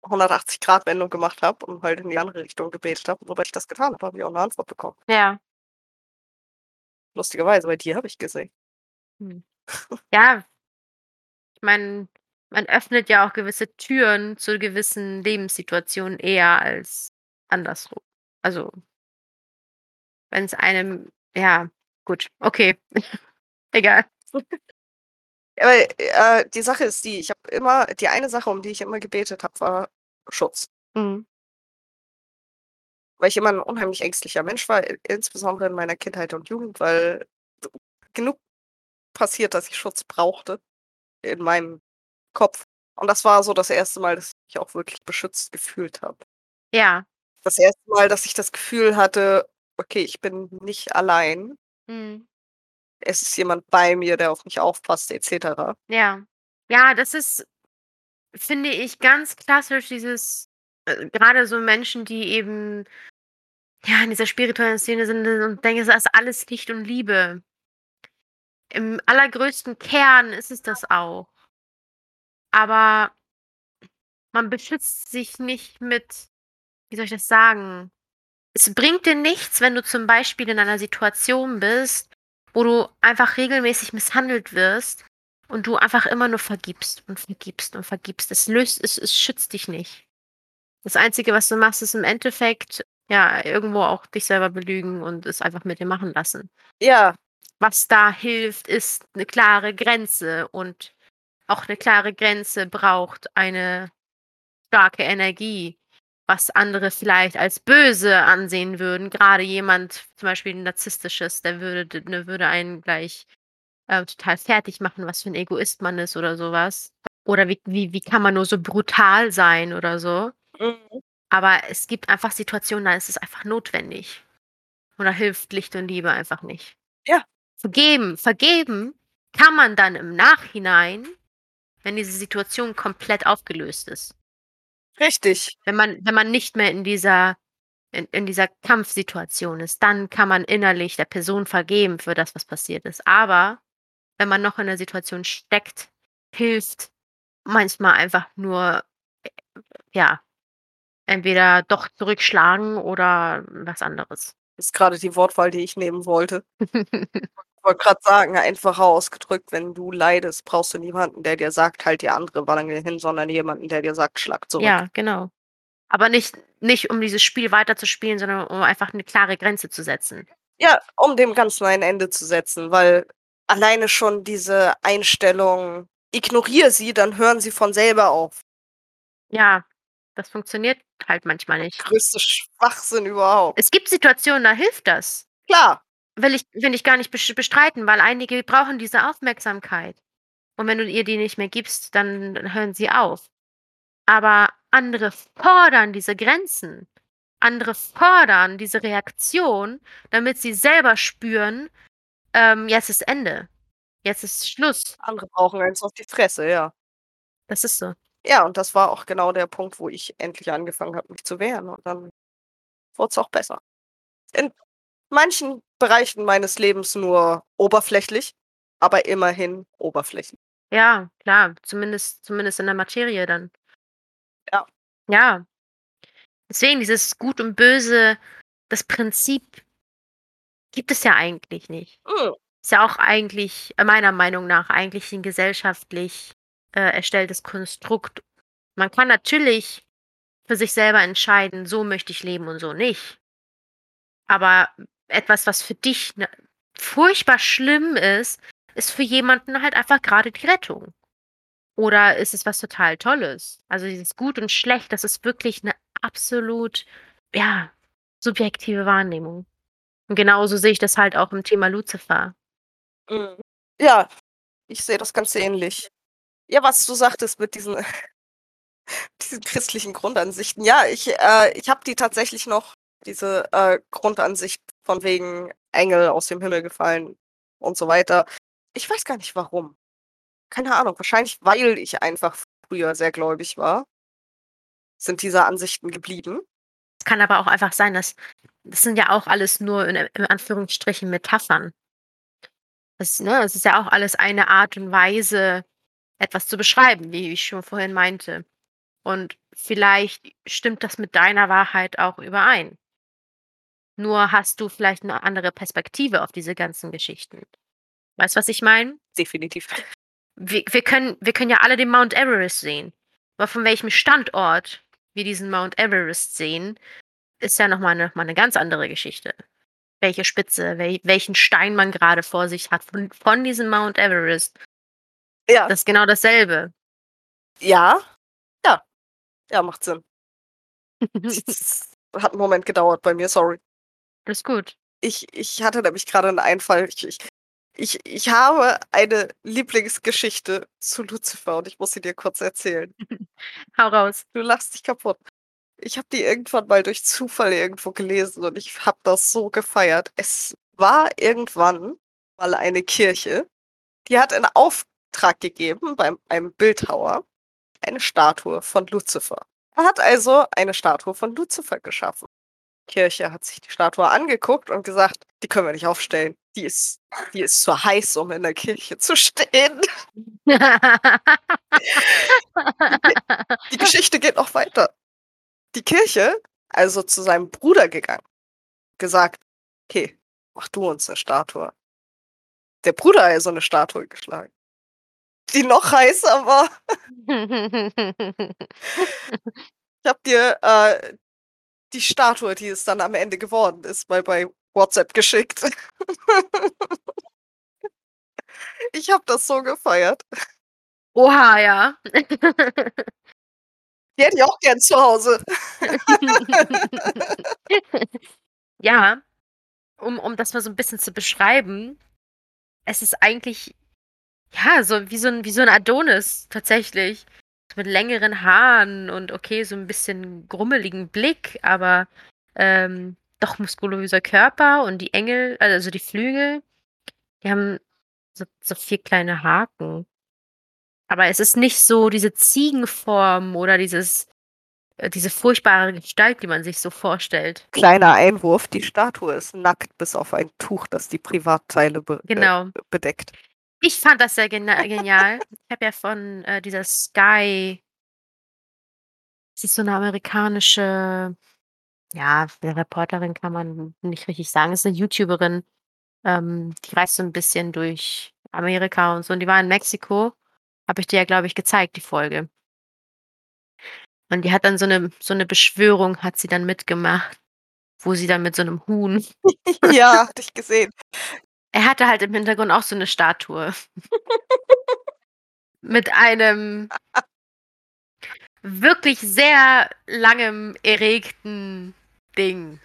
180 Grad Wendung gemacht habe und halt in die andere Richtung gebetet habe. Sobald ich das getan habe, habe ich auch 'ne Antwort bekommen. Ja. Lustigerweise bei dir habe ich gesehen. Hm. Ja. Ich meine, man öffnet ja auch gewisse Türen zu gewissen Lebenssituationen eher als andersrum. Also wenn's einem ja, gut, okay. [laughs] Egal. Aber, äh, die Sache ist die, ich habe immer die eine Sache, um die ich immer gebetet habe, war Schutz. Mhm. Weil ich immer 'n unheimlich ängstlicher Mensch war, insbesondere in meiner Kindheit und Jugend, weil genug passiert, dass ich Schutz brauchte in meinem Kopf. Und das war so das 1. Mal, dass ich mich auch wirklich beschützt gefühlt habe. Ja. Das 1. Mal, dass ich das Gefühl hatte: „Okay, ich bin nicht allein.“ Mhm. es ist jemand bei mir, der auf mich aufpasst et cetera. Ja. Ja, das ist, finde ich, ganz klassisch dieses äh, grade so Menschen, die eben, ja, in dieser spirituellen Szene sind und denken, es ist alles Licht und Liebe. Im allergrößten Kern ist es das auch. Aber man beschützt sich nicht mit wie soll ich das sagen? Es bringt dir nichts, wenn du zum Beispiel in einer Situation bist, wo du einfach regelmäßig misshandelt wirst und du einfach immer nur vergibst und vergibst und vergibst. Es löst es es schützt dich nicht. Das Einzige, was du machst, ist im Endeffekt, ja, irgendwo auch dich selber belügen und es einfach mit dir machen lassen. Ja. Was da hilft, ist 'ne klare Grenze und auch 'ne klare Grenze braucht eine starke Energie, was andere vielleicht als böse ansehen würden. Grade jemand, zum Beispiel 'n narzisstisches, der würde d ne, würde einen gleich, äh, total fertigmachen, was für 'n Egoist man ist oder so was. Oder wie wie wie kann man nur so brutal sein oder so? Mhm. Aber es gibt einfach Situationen, da ist es einfach notwendig. Und da hilft Licht und Liebe einfach nicht. Ja. Vergeben vergeben kann man dann im Nachhinein, wenn diese Situation komplett aufgelöst ist. Richtig. Wenn man wenn man nicht mehr in dieser in in dieser Kampfsituation ist, dann kann man innerlich der Person vergeben für das, was passiert ist. Aber wenn man noch in der Situation steckt, hilft manchmal einfach nur, äh, ja, entweder doch zurückschlagen oder was anderes. Ist grade die Wortwahl, die ich nehmen wollte. [laughs] Wollte grad sagen, einfacher ausgedrückt, wenn du leidest, brauchst du niemanden, der dir sagt: „Halt die andere Wange hin“, sondern jemanden, der dir sagt: „Schlag zurück.“ Ja, genau. Aber nicht nicht um dieses Spiel weiterzuspielen, sondern um einfach 'ne klare Grenze zu setzen. Ja, um dem Ganzen ein Ende zu setzen, weil alleine schon diese Einstellung: „Ignoriere sie, dann hören sie von selber auf.“ Ja, das funktioniert halt manchmal nicht. Größte Schwachsinn überhaupt. Es gibt Situationen, da hilft das. Klar. Will ich will ich gar nicht bestreiten, weil einige brauchen diese Aufmerksamkeit. Und wenn du ihr die nicht mehr gibst, dann hören sie auf. Aber andere fordern diese Grenzen. Andere fordern diese Reaktion, damit sie selber spüren, ähm, jetzt ist Ende. Jetzt ist Schluss. Andere brauchen eins auf die Fresse, ja. Das ist so. Ja, und das war auch genau der Punkt, wo ich endlich angefangen habe, mich zu wehren und dann wurd's auch besser. In manchen Bereichen meines Lebens nur oberflächlich, aber immerhin oberflächlich. Ja, klar, zumindest zumindest in der Materie dann. Ja. Ja. Deswegen dieses Gut und Böse, das Prinzip gibt es ja eigentlich nicht. Mhm. Ist ja auch eigentlich meiner Meinung nach eigentlich 'n gesellschaftlich, äh, erstelltes Konstrukt. Man kann natürlich für sich selber entscheiden: „So möchte ich leben und so nicht.“ Aber etwas, was für dich, ne, furchtbar schlimm ist, ist für jemanden halt einfach grade die Rettung. Oder ist es was total Tolles? Also, dieses Gut und Schlecht, das ist wirklich 'ne absolut, ja, subjektive Wahrnehmung. Und genauso sehe ich das halt auch im Thema Luzifer. Mhm. Ja, ich sehe das ganz ähnlich. Ja, was du sagtest mit diesen [laughs] diesen christlichen Grundansichten. Ja, ich äh, ich habe die tatsächlich noch, diese, äh, Grundansicht von wegen Engel aus dem Himmel gefallen und so weiter. Ich weiß gar nicht warum. Keine Ahnung, wahrscheinlich, weil ich einfach früher sehr gläubig war sind diese Ansichten geblieben. Es kann aber auch einfach sein, dass das sind ja auch alles nur in in Anführungsstrichen Metaphern. Das ne, es ist ja auch alles eine Art und Weise, etwas zu beschreiben, wie ich schon vorhin meinte. Und vielleicht stimmt das mit deiner Wahrheit auch überein. Nur hast du vielleicht 'ne andere Perspektive auf diese ganzen Geschichten. Weißt du, was ich meine? Definitiv. Wir wir können wir können ja alle den Mount Everest sehen. Aber von welchem Standort wir diesen Mount Everest sehen, ist ja noch mal 'ne noch mal 'ne ganz andere Geschichte. Welche Spitze, wel welchen Stein man grade vor sich hat von von diesem Mount Everest. Ja. Das ist genau dasselbe. Ja. Ja. Ja, macht Sinn. [laughs] Hat 'n Moment gedauert bei mir, sorry. Alles gut. Ich ich hatte nämlich grade 'n Einfall. Ich ich ich ich habe eine Lieblingsgeschichte zu Luzifer und ich muss sie dir kurz erzählen. [laughs] Hau raus. Du lachst dich kaputt. Ich habe die irgendwann mal durch Zufall irgendwo gelesen und ich habe das so gefeiert. Es war irgendwann mal eine Kirche, die hat in Auftrag gegeben beim einem Bildhauer eine Statue von Luzifer. Er hat also eine Statue von Luzifer geschaffen. Die Kirche hat sich die Statue angeguckt und gesagt: „Die können wir nicht aufstellen. Die ist die ist zu heiß, um in der Kirche zu stehen.“ Die [laughs] Ge die Geschichte geht noch weiter. Die Kirche also zu seinem Bruder gegangen, gesagt: „Okay, mach du uns 'ne Statue.“ Der Bruder also 'ne Statue geschlagen, die noch heißer war. [laughs] Ich habe dir, äh, die Statue, die es dann am Ende geworden ist, mal bei WhatsApp geschickt. [laughs] Ich habe das so gefeiert. Oha, ja. Die hätte ich auch gern zu Hause. [laughs] Ja, um um das mal so 'n bisschen zu beschreiben, es ist eigentlich, ja, so wie so 'n wie so 'n Adonis tatsächlich, mit längeren Haaren und okay, so 'n bisschen grummeligen Blick, aber, ähm, doch muskulöser Körper und die Engel also die Flügel, die haben so so 4 kleine Haken. Aber es ist nicht so diese Ziegenform oder dieses äh, diese furchtbare Gestalt, die man sich so vorstellt. Kleiner Einwurf, die Statue ist nackt bis auf ein Tuch, das die Privatteile be äh, Genau. bedeckt. Ich fand das sehr genial. Ich habe ja von, äh, dieser Sky sie ist so 'ne amerikanische, ja, Reporterin kann man nicht richtig sagen, ist 'ne YouTuberin, ähm, die reist so 'n bisschen durch Amerika und so und die war in Mexiko. Habe ich dir ja, glaube ich, gezeigt, die Folge. Und die hat dann so 'ne so 'ne Beschwörung hat sie dann mitgemacht, wo sie dann mit so 'nem Huhn [laughs] Ja, hatte ich gesehen. Er hatte halt im Hintergrund auch so 'ne Statue. Mit einem wirklich sehr langem, erregten Ding.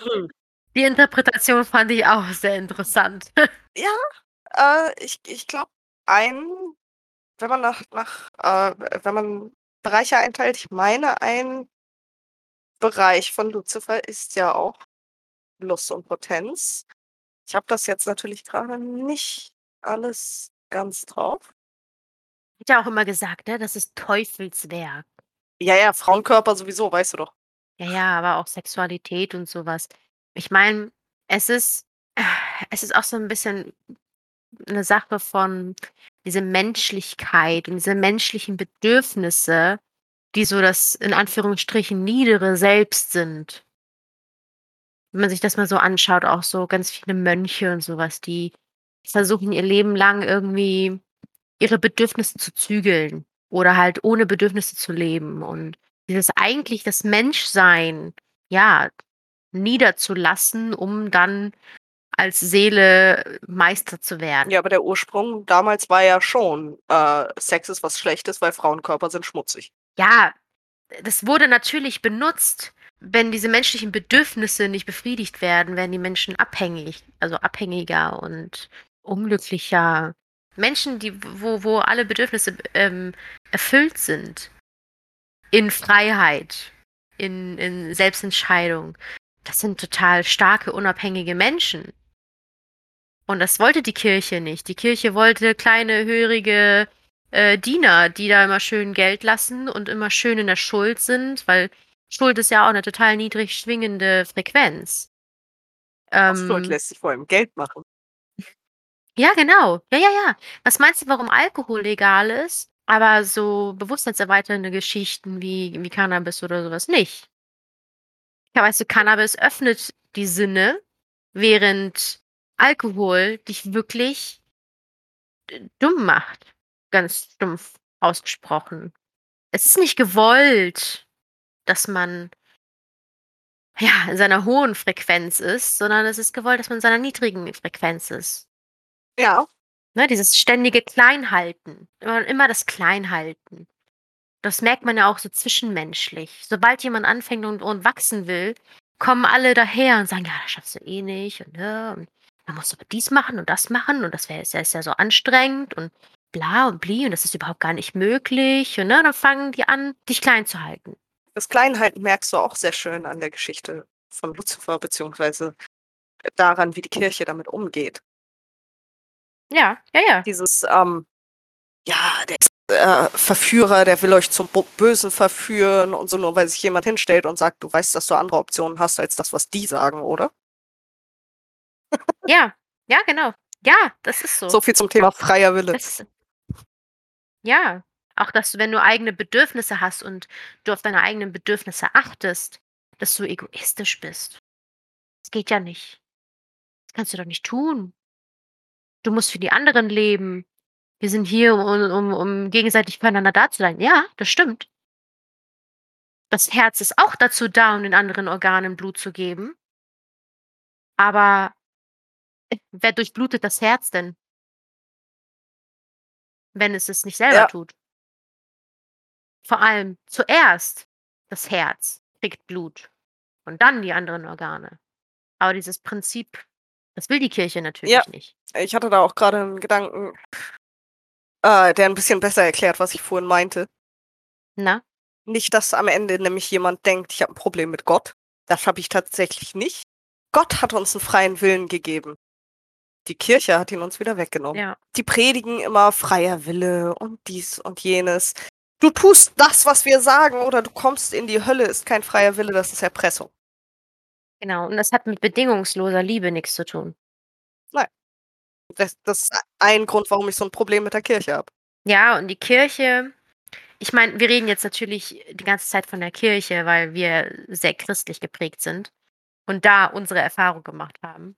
Hm. Die Interpretation fand ich auch sehr interessant. [laughs] Ja, äh, ich ich glaube, ein wenn man nach nach äh, wenn man Bereiche einteilt, ich meine, ein Bereich von Luzifer ist ja auch Lust und Potenz. Ich habe das jetzt natürlich grade nicht alles ganz drauf. Wird ja auch immer gesagt, ne, das ist Teufelswerk. Ja, ja, Frauenkörper sowieso, weißt du doch. Ja, ja, aber auch Sexualität und so was. Ich meine, es ist [sighs] es ist auch so 'n bisschen 'ne Sache von diese Menschlichkeit und diese menschlichen Bedürfnisse, die so das in Anführungsstrichen niedere Selbst sind. Wenn man sich das mal so anschaut, auch so ganz viele Mönche und so was, die versuchen ihr Leben lang irgendwie ihre Bedürfnisse zu zügeln oder halt ohne Bedürfnisse zu leben und dieses eigentlich das Menschsein, ja, niederzulassen, um dann als Seele Meister zu werden. Ja, aber der Ursprung damals war ja schon, äh, Sex ist was Schlechtes, weil Frauenkörper sind schmutzig. Ja, das wurde natürlich benutzt. Wenn diese menschlichen Bedürfnisse nicht befriedigt werden, werden die Menschen abhängig, also abhängiger und unglücklicher. Menschen, die wo wo alle Bedürfnisse, ähm, erfüllt sind in Freiheit, in in Selbstentscheidung, das sind total starke, unabhängige Menschen. Und das wollte die Kirche nicht. Die Kirche wollte kleine, hörige, äh, Diener, die da immer schön Geld lassen und immer schön in der Schuld sind, weil Schuld ist ja auch 'ne total niedrig schwingende Frequenz. Ach so, und Ähm lässt sich vor allem Geld machen. Ja, genau. Ja, ja, ja. Was meinst du, warum Alkohol legal ist, aber so bewusstseinserweiternde Geschichten wie wie Cannabis oder so was nicht? Ja, weißt du, Cannabis öffnet die Sinne, während Alkohol dich wirklich d dumm macht, ganz stumpf ausgesprochen. Es ist nicht gewollt, dass man ja, in seiner hohen Frequenz ist, sondern es ist gewollt, dass man in seiner niedrigen Frequenz ist. Ja. Ne, dieses ständige Kleinhalten, immer immer das Kleinhalten. Das merkt man ja auch so zwischenmenschlich. Sobald jemand anfängt und und wachsen will, kommen alle daher und sagen: „Ja, das schaffst du eh nicht und, ne, und dann musst du aber dies machen und das machen und das wäre ist ja ist ja so anstrengend und bla und bli und das ist überhaupt gar nicht möglich.“ Und, ne, dann fangen die an, dich klein zu halten. Das Kleinhalten merkst du auch sehr schön an der Geschichte von Luzifer beziehungsweise daran, wie die Kirche damit umgeht. Ja, ja, ja. Dieses, ähm, ja, der ist, äh, Verführer, der will euch zum Bösen verführen und so, nur weil sich jemand hinstellt und sagt: „Du weißt, dass du andere Optionen hast als das, was die sagen, oder?“ Ja, ja, genau. Ja, das ist so. So viel zum Thema freier Wille. Das ja, auch dass du, wenn du eigene Bedürfnisse hast und du auf deine eigenen Bedürfnisse achtest, dass du egoistisch bist. Das geht ja nicht. Das kannst du doch nicht tun. Du musst für die anderen leben. Wir sind hier, um um um gegenseitig füreinander da zu sein. Ja, das stimmt. Das Herz ist auch dazu da, um den anderen Organen Blut zu geben. Aber wer durchblutet das Herz denn? Wenn es es nicht selber Ja. tut. Vor allem zuerst das Herz kriegt Blut und dann die anderen Organe. Aber dieses Prinzip, das will die Kirche natürlich Ja. nicht. Ich hatte da auch gerade 'n Gedanken, äh, der 'n bisschen besser erklärt, was ich vorhin meinte. Na? Nicht, dass am Ende nämlich jemand denkt, ich habe 'n Problem mit Gott. Das habe ich tatsächlich nicht. Gott hat uns 'n freien Willen gegeben. Die Kirche hat ihn uns wieder weggenommen. Ja. Die predigen immer freier Wille und dies und jenes. Du tust das, was wir sagen, oder du kommst in die Hölle, ist kein freier Wille, das ist Erpressung. Genau, und das hat mit bedingungsloser Liebe nix zu tun. Nein. Das das ist ein Grund, warum ich so 'n Problem mit der Kirche habe. Ja, und die Kirche ich meine, wir reden jetzt natürlich die ganze Zeit von der Kirche, weil wir sehr christlich geprägt sind und da unsere Erfahrung gemacht haben.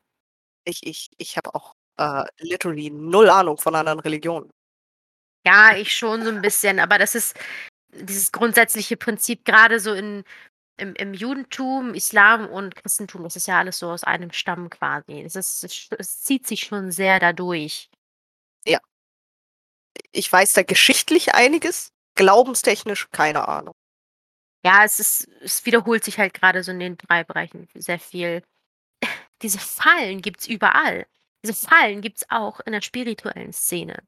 Ich ich ich habe auch, äh, literally 0 Ahnung von anderen Religionen. Ja, ich schon so 'n bisschen, aber das ist dieses grundsätzliche Prinzip grade so in im im Judentum, Islam und Christentum, das ist ja alles so aus einem Stamm quasi. Es ist es es zieht sich schon sehr da durch. Ja. Ich weiß da geschichtlich einiges, glaubenstechnisch keine Ahnung. Ja, es ist es wiederholt sich halt grade so in den 3 Bereichen sehr viel. Diese Fallen gibt's überall. Diese Fallen gibt's auch in der spirituellen Szene.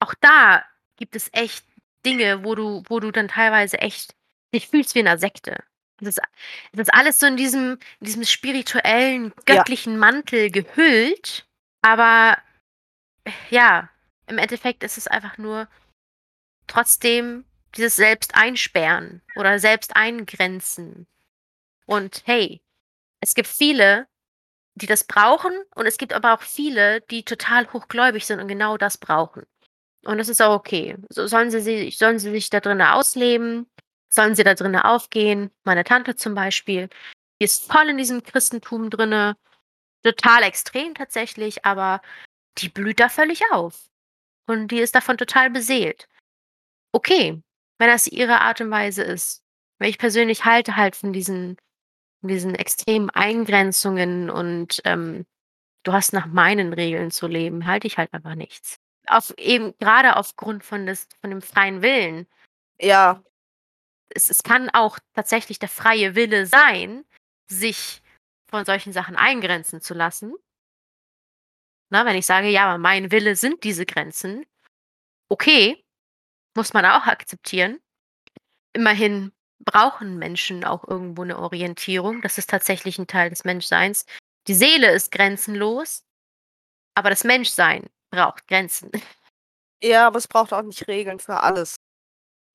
Auch da gibt es echt Dinge, wo du wo du dann teilweise echt dich fühlst wie in 'ner Sekte. Das ist das ist alles so in diesem in diesem spirituellen, Ja. göttlichen Mantel gehüllt, aber ja, im Endeffekt ist es einfach nur trotzdem dieses Selbst-Einsperren oder Selbst-Eingrenzen. Und hey, es gibt viele, die das brauchen und es gibt aber auch viele, die total hochgläubig sind und genau das brauchen. Und das ist auch okay. So sollen sie si sollen sie sich da drinnen ausleben, sollen sie da drinnen aufgehen. Meine Tante zum Beispiel, die ist voll in diesem Christentum drinne, total extrem tatsächlich, aber die blüht da völlig auf. Und die ist davon total beseelt. Okay, wenn das ihre Art und Weise ist. Weil ich persönlich halte halt von diesen diesen extremen Eingrenzungen und, ähm, du hast nach meinen Regeln zu leben, halte ich halt einfach nichts. Auf eben grade aufgrund von des von dem freien Willen. Ja. Es es kann auch tatsächlich der freie Wille sein, sich von solchen Sachen eingrenzen zu lassen. Ne, wenn ich sage: „Ja, aber mein Wille sind diese Grenzen.“ Okay, muss man auch akzeptieren. Immerhin brauchen Menschen auch irgendwo 'ne Orientierung. Das ist tatsächlich 'n Teil des Menschseins. Die Seele ist grenzenlos, aber das Menschsein braucht Grenzen. [laughs] Ja, aber es braucht auch nicht Regeln für alles.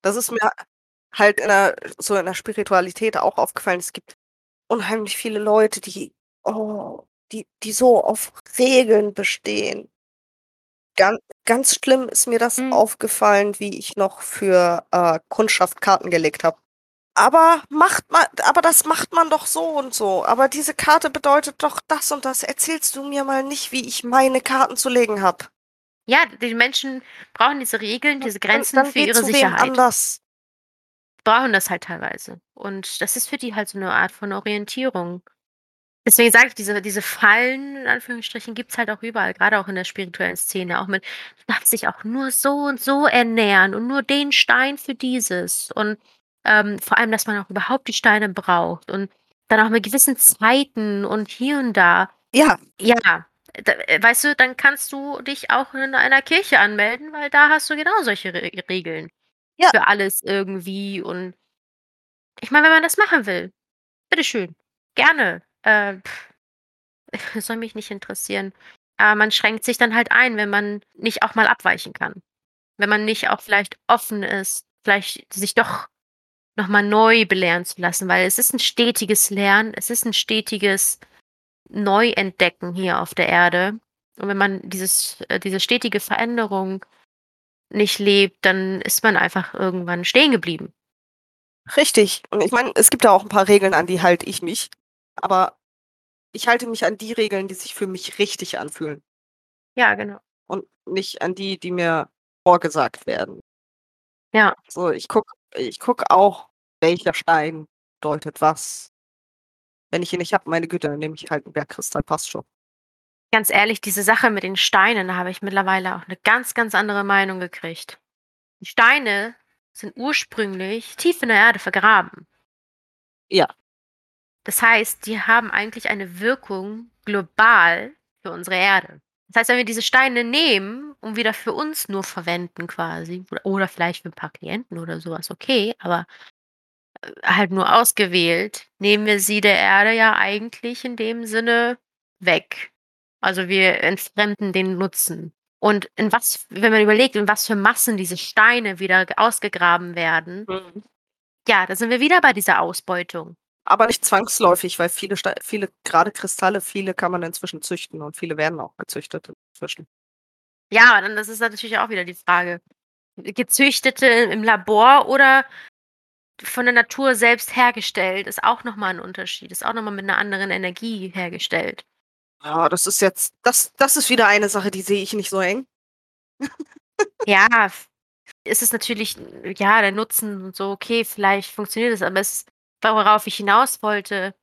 Das ist mir halt in der so in der Spiritualität auch aufgefallen. Es gibt unheimlich viele Leute, die oh, die die so auf Regeln bestehen. Gan ganz schlimm ist mir das Mhm. aufgefallen, wie ich noch für, äh, Kundschaft Karten gelegt habe. „Aber macht ma aber das macht man doch so und so. Aber diese Karte bedeutet doch das und das. Erzählst du mir mal nicht, wie ich meine Karten zu legen habe?“ Ja, die Menschen brauchen diese Regeln, diese Dann Grenzen dann für geh ihre Sicherheit. anders. Brauchen das halt teilweise. Und das ist für die halt so 'ne Art von Orientierung. Deswegen sage ich, diese diese Fallen in Anführungsstrichen gibt's halt auch überall, grade auch in der spirituellen Szene, auch mit du darfst dich auch nur so und so ernähren und nur den Stein für dieses und, ähm, vor allem, dass man auch überhaupt die Steine braucht und dann auch mit gewissen Zeiten und hier und da. Ja. Ja, d äh, weißt du, dann kannst du dich auch in einer Kirche anmelden, weil da hast du genau solche Re Regeln Ja. für alles irgendwie und ich meine, wenn man das machen will, bitteschön, gerne. Äh, [laughs] soll mich nicht interessieren. Aber man schränkt sich dann halt ein, wenn man nicht auch mal abweichen kann. Wenn man nicht auch vielleicht offen ist, vielleicht sich doch noch mal neu belehren zu lassen, weil es ist 'n stetiges Lernen, es ist 'n stetiges Neuentdecken hier auf der Erde. Und wenn man dieses äh, diese stetige Veränderung nicht lebt, dann ist man einfach irgendwann stehen geblieben. Richtig. Und ich meine, es gibt da auch 'n paar Regeln, an die halte ich mich. Aber ich halte mich an die Regeln, die sich für mich richtig anfühlen. Ja, genau. Und nicht an die, die mir vorgesagt werden. Ja. So, ich gucke ich gucke auch, welcher Stein deutet was. Wenn ich ihn nicht habe, meine Güte, dann nehme ich halt 'n Bergkristall, passt schon. Ganz ehrlich, diese Sache mit den Steinen, da habe ich mittlerweile auch 'ne ganz, ganz andere Meinung gekriegt. Die Steine sind ursprünglich tief in der Erde vergraben. Ja. Das heißt, die haben eigentlich eine Wirkung global für unsere Erde. Das heißt, wenn wir diese Steine nehmen und wieder für uns nur verwenden quasi oder vielleicht für 'n paar Klienten oder so was, okay, aber, äh, halt nur ausgewählt, nehmen wir sie der Erde ja eigentlich in dem Sinne weg. Also, wir entfremden den Nutzen. Und in was wenn man überlegt, in was für Massen diese Steine wieder ausgegraben werden Mhm. ja, da sind wir wieder bei dieser Ausbeutung. Aber nicht zwangsläufig, weil viele viele grade Kristalle, viele kann man inzwischen züchten und viele werden auch gezüchtet inzwischen. Ja, dann das ist natürlich auch wieder die Frage. Gezüchtete im Labor oder von der Natur selbst hergestellt, ist auch noch mal 'n Unterschied, ist auch noch mal mit 'ner anderen Energie hergestellt. Ja, das ist jetzt das das ist wieder eine Sache, die sehe ich nicht so eng. [laughs] Ja, ist es natürlich ja, der Nutzen und so, okay, vielleicht funktioniert es, aber es worauf ich hinaus wollte,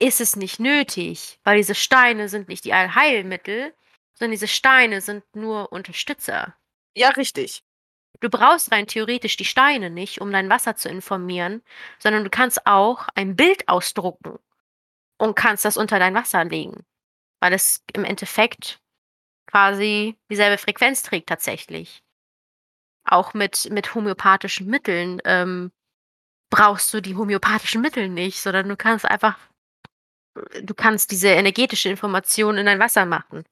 ist es nicht nötig, weil diese Steine sind nicht die Allheilmittel, sondern diese Steine sind nur Unterstützer. Ja, richtig. Du brauchst rein theoretisch die Steine nicht, um dein Wasser zu informieren, sondern du kannst auch ein Bild ausdrucken und kannst das unter dein Wasser legen, weil es im Endeffekt quasi dieselbe Frequenz trägt tatsächlich. Auch mit mit homöopathischen Mitteln, ähm, brauchst du die homöopathischen Mittel nicht, sondern du kannst einfach du kannst diese energetische Information in dein Wasser machen, Ja.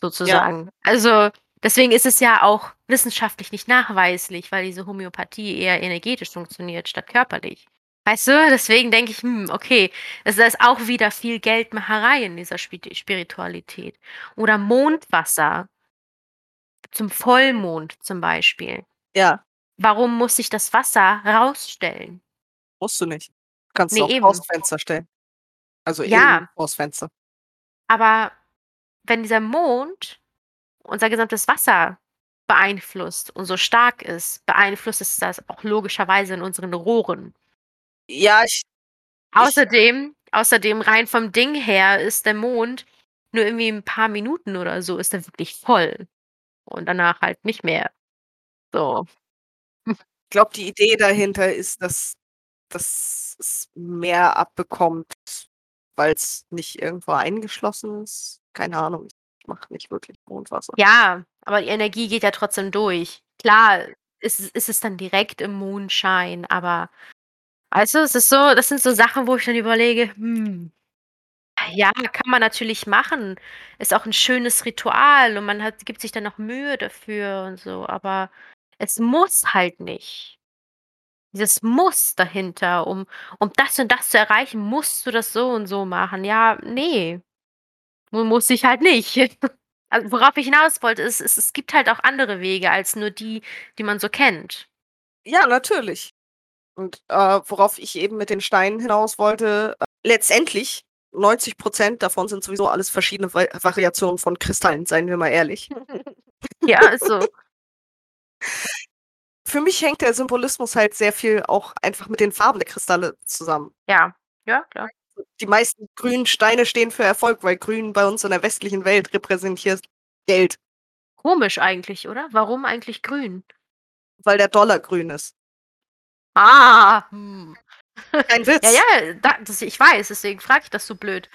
sozusagen. Also, deswegen ist es ja auch wissenschaftlich nicht nachweislich, weil diese Homöopathie eher energetisch funktioniert statt körperlich. Weißt du, deswegen denke ich: „Hm, okay, es ist auch wieder viel Geldmacherei in dieser Spiritualität.“ Oder Mondwasser zum Vollmond zum Beispiel. Ja. Warum muss sich das Wasser rausstellen? Musst du nicht. Kannst du Ne, auch eben. vors Fenster stellen. Also Ja. vors Fenster. Aber wenn dieser Mond unser gesamtes Wasser beeinflusst und so stark ist, beeinflusst es das auch logischerweise in unseren Rohren. Ja, ich ich Außerdem außerdem rein vom Ding her ist der Mond nur irgendwie 'n paar Minuten oder so ist er wirklich voll und danach halt nicht mehr. So. Glaube, die Idee dahinter ist, dass dass es mehr abbekommt, weil's nicht irgendwo eingeschlossen ist. Keine Ahnung, ich mache nicht wirklich Mondwasser. Ja, aber die Energie geht ja trotzdem durch. Klar ist es ist es dann direkt im Mondschein, aber du, es ist so das sind so Sachen, wo ich dann überlege: „Hm, ja, kann man natürlich machen. Ist auch 'n schönes Ritual und man hat gibt sich dann auch Mühe dafür und so, aber es muss halt nicht.“ Dieses Muss dahinter, um um das und das zu erreichen, musst du das so und so machen. Ja, ne. Mu muss ich halt nicht. [laughs] Also, worauf ich hinaus wollte, ist, es es gibt halt auch andere Wege als nur die, die man so kennt. Ja, natürlich. Und, äh, worauf ich eben mit den Steinen hinaus wollte, äh, letztendlich 90 % davon sind sowieso alles verschiedene Vari Variationen von Kristallen, seien wir mal ehrlich. [laughs] Ja, ist so. [laughs] Für mich hängt der Symbolismus halt sehr viel auch einfach mit den Farben der Kristalle zusammen. Ja, ja, klar. Die meisten grünen Steine stehen für Erfolg, weil grün bei uns in der westlichen Welt repräsentiert Geld. Komisch eigentlich, oder? Warum eigentlich grün? Weil der Dollar grün ist. Ah, hm. Kein [laughs] Ja, Witz. ja, da das ich weiß, deswegen frage ich das so blöd.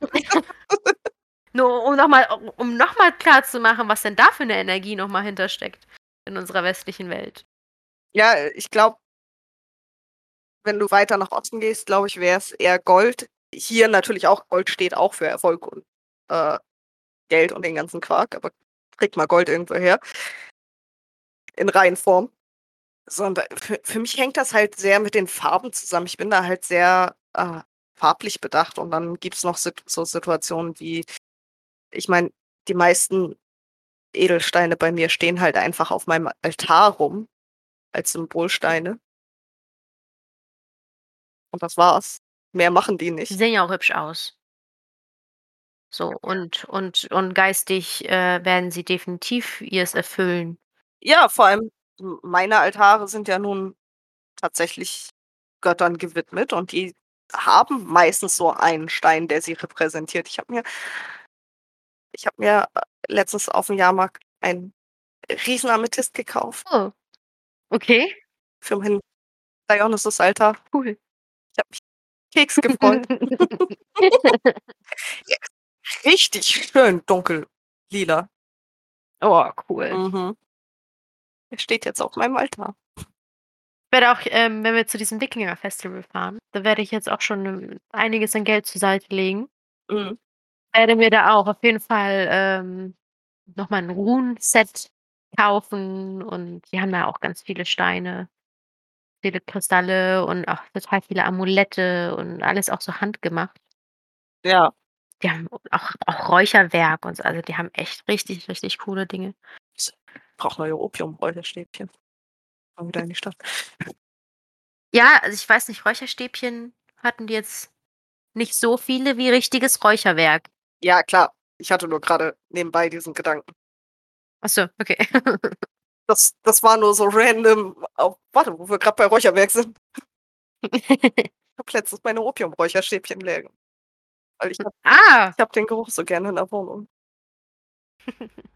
[laughs] Nur um noch mal um noch mal klarzumachen, was denn da für 'ne Energie noch mal hintersteckt in unserer westlichen Welt. Ja, äh, ich glaube wenn du weiter nach Osten gehst, glaube ich, wäre es eher Gold. Hier natürlich auch Gold steht auch für Erfolg und, äh, Geld und den ganzen Quark, aber kriege mal Gold irgendwo her. In Reihenform. Sondern für für mich hängt das halt sehr mit den Farben zusammen. Ich bin da halt sehr, äh, farblich bedacht und dann gibt's noch Sit so Situationen wie ich meine, die meisten Edelsteine bei mir stehen halt einfach auf meinem Altar rum als Symbolsteine. Und das war's. Mehr machen die Die nicht. sehen ja auch hübsch aus. So, und und und geistig, äh, werden sie definitiv ihrs erfüllen. Ja, vor allem meine Altare sind ja nun tatsächlich Göttern gewidmet und die haben meistens so einen Stein, der sie repräsentiert. Ich habe mir ich habe mir, äh, letztens aufm Jahrmarkt einen Riesenamethyst gekauft. Oh, okay. Für mein Dionysos-Altar. Cool. Ich habe mich Keks gefreut. Ja, [laughs] richtig schön dunkel-lila. Oh, cool. Mhm. Der steht jetzt auf meinem Altar. Ich werde auch, ähm, wenn wir zu diesem Wikinger-Festival fahren, da werde ich jetzt auch schon, ähm, einiges an Geld zur Seite legen. Mhm. Werde mir da auch auf jeden Fall, ähm, noch mal 'n Runenset kaufen und die haben ja auch ganz viele Steine, viele Kristalle und auch total viele Amulette und alles auch so handgemacht. Ja. Die haben auch auch Räucherwerk und so. Also, die haben echt richtig, richtig coole Dinge. Brauche neue Opium-Räucherstäbchen. Mal wieder in die Stadt. Ja, also, ich weiß nicht, Räucherstäbchen hatten die jetzt nicht so viele wie richtiges Räucherwerk. Ja, klar. Ich hatte nur grade nebenbei diesen Gedanken. Ach so, okay. [laughs] Das das war nur so random auf warte, wo wir grad bei Räucherwerk sind. Ich habe letztens meine Opium-Räucherstäbchen leer weil ich habe Ah. ich habe den Geruch so gerne in der Wohnung. [laughs]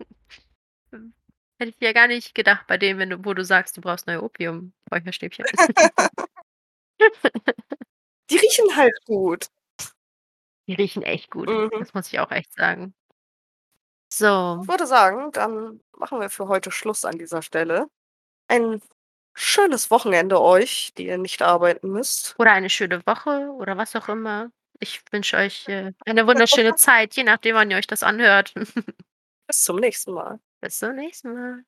Hätte ich ja gar nicht gedacht bei dem, wenn du wo du sagst, du brauchst neue Opium-Räucherstäbchen. [laughs] Die riechen halt gut. Die riechen echt gut. Mhm. Das muss ich auch echt sagen. So. Ich würde sagen, dann machen wir für heute Schluss an dieser Stelle. Ein schönes Wochenende euch, die ihr nicht arbeiten müsst. Oder eine schöne Woche oder was auch immer. Ich wünsche euch, äh, eine wunderschöne [laughs] Zeit, je nachdem, wann ihr euch das anhört. [laughs] Bis zum nächsten Mal. Bis zum nächsten Mal.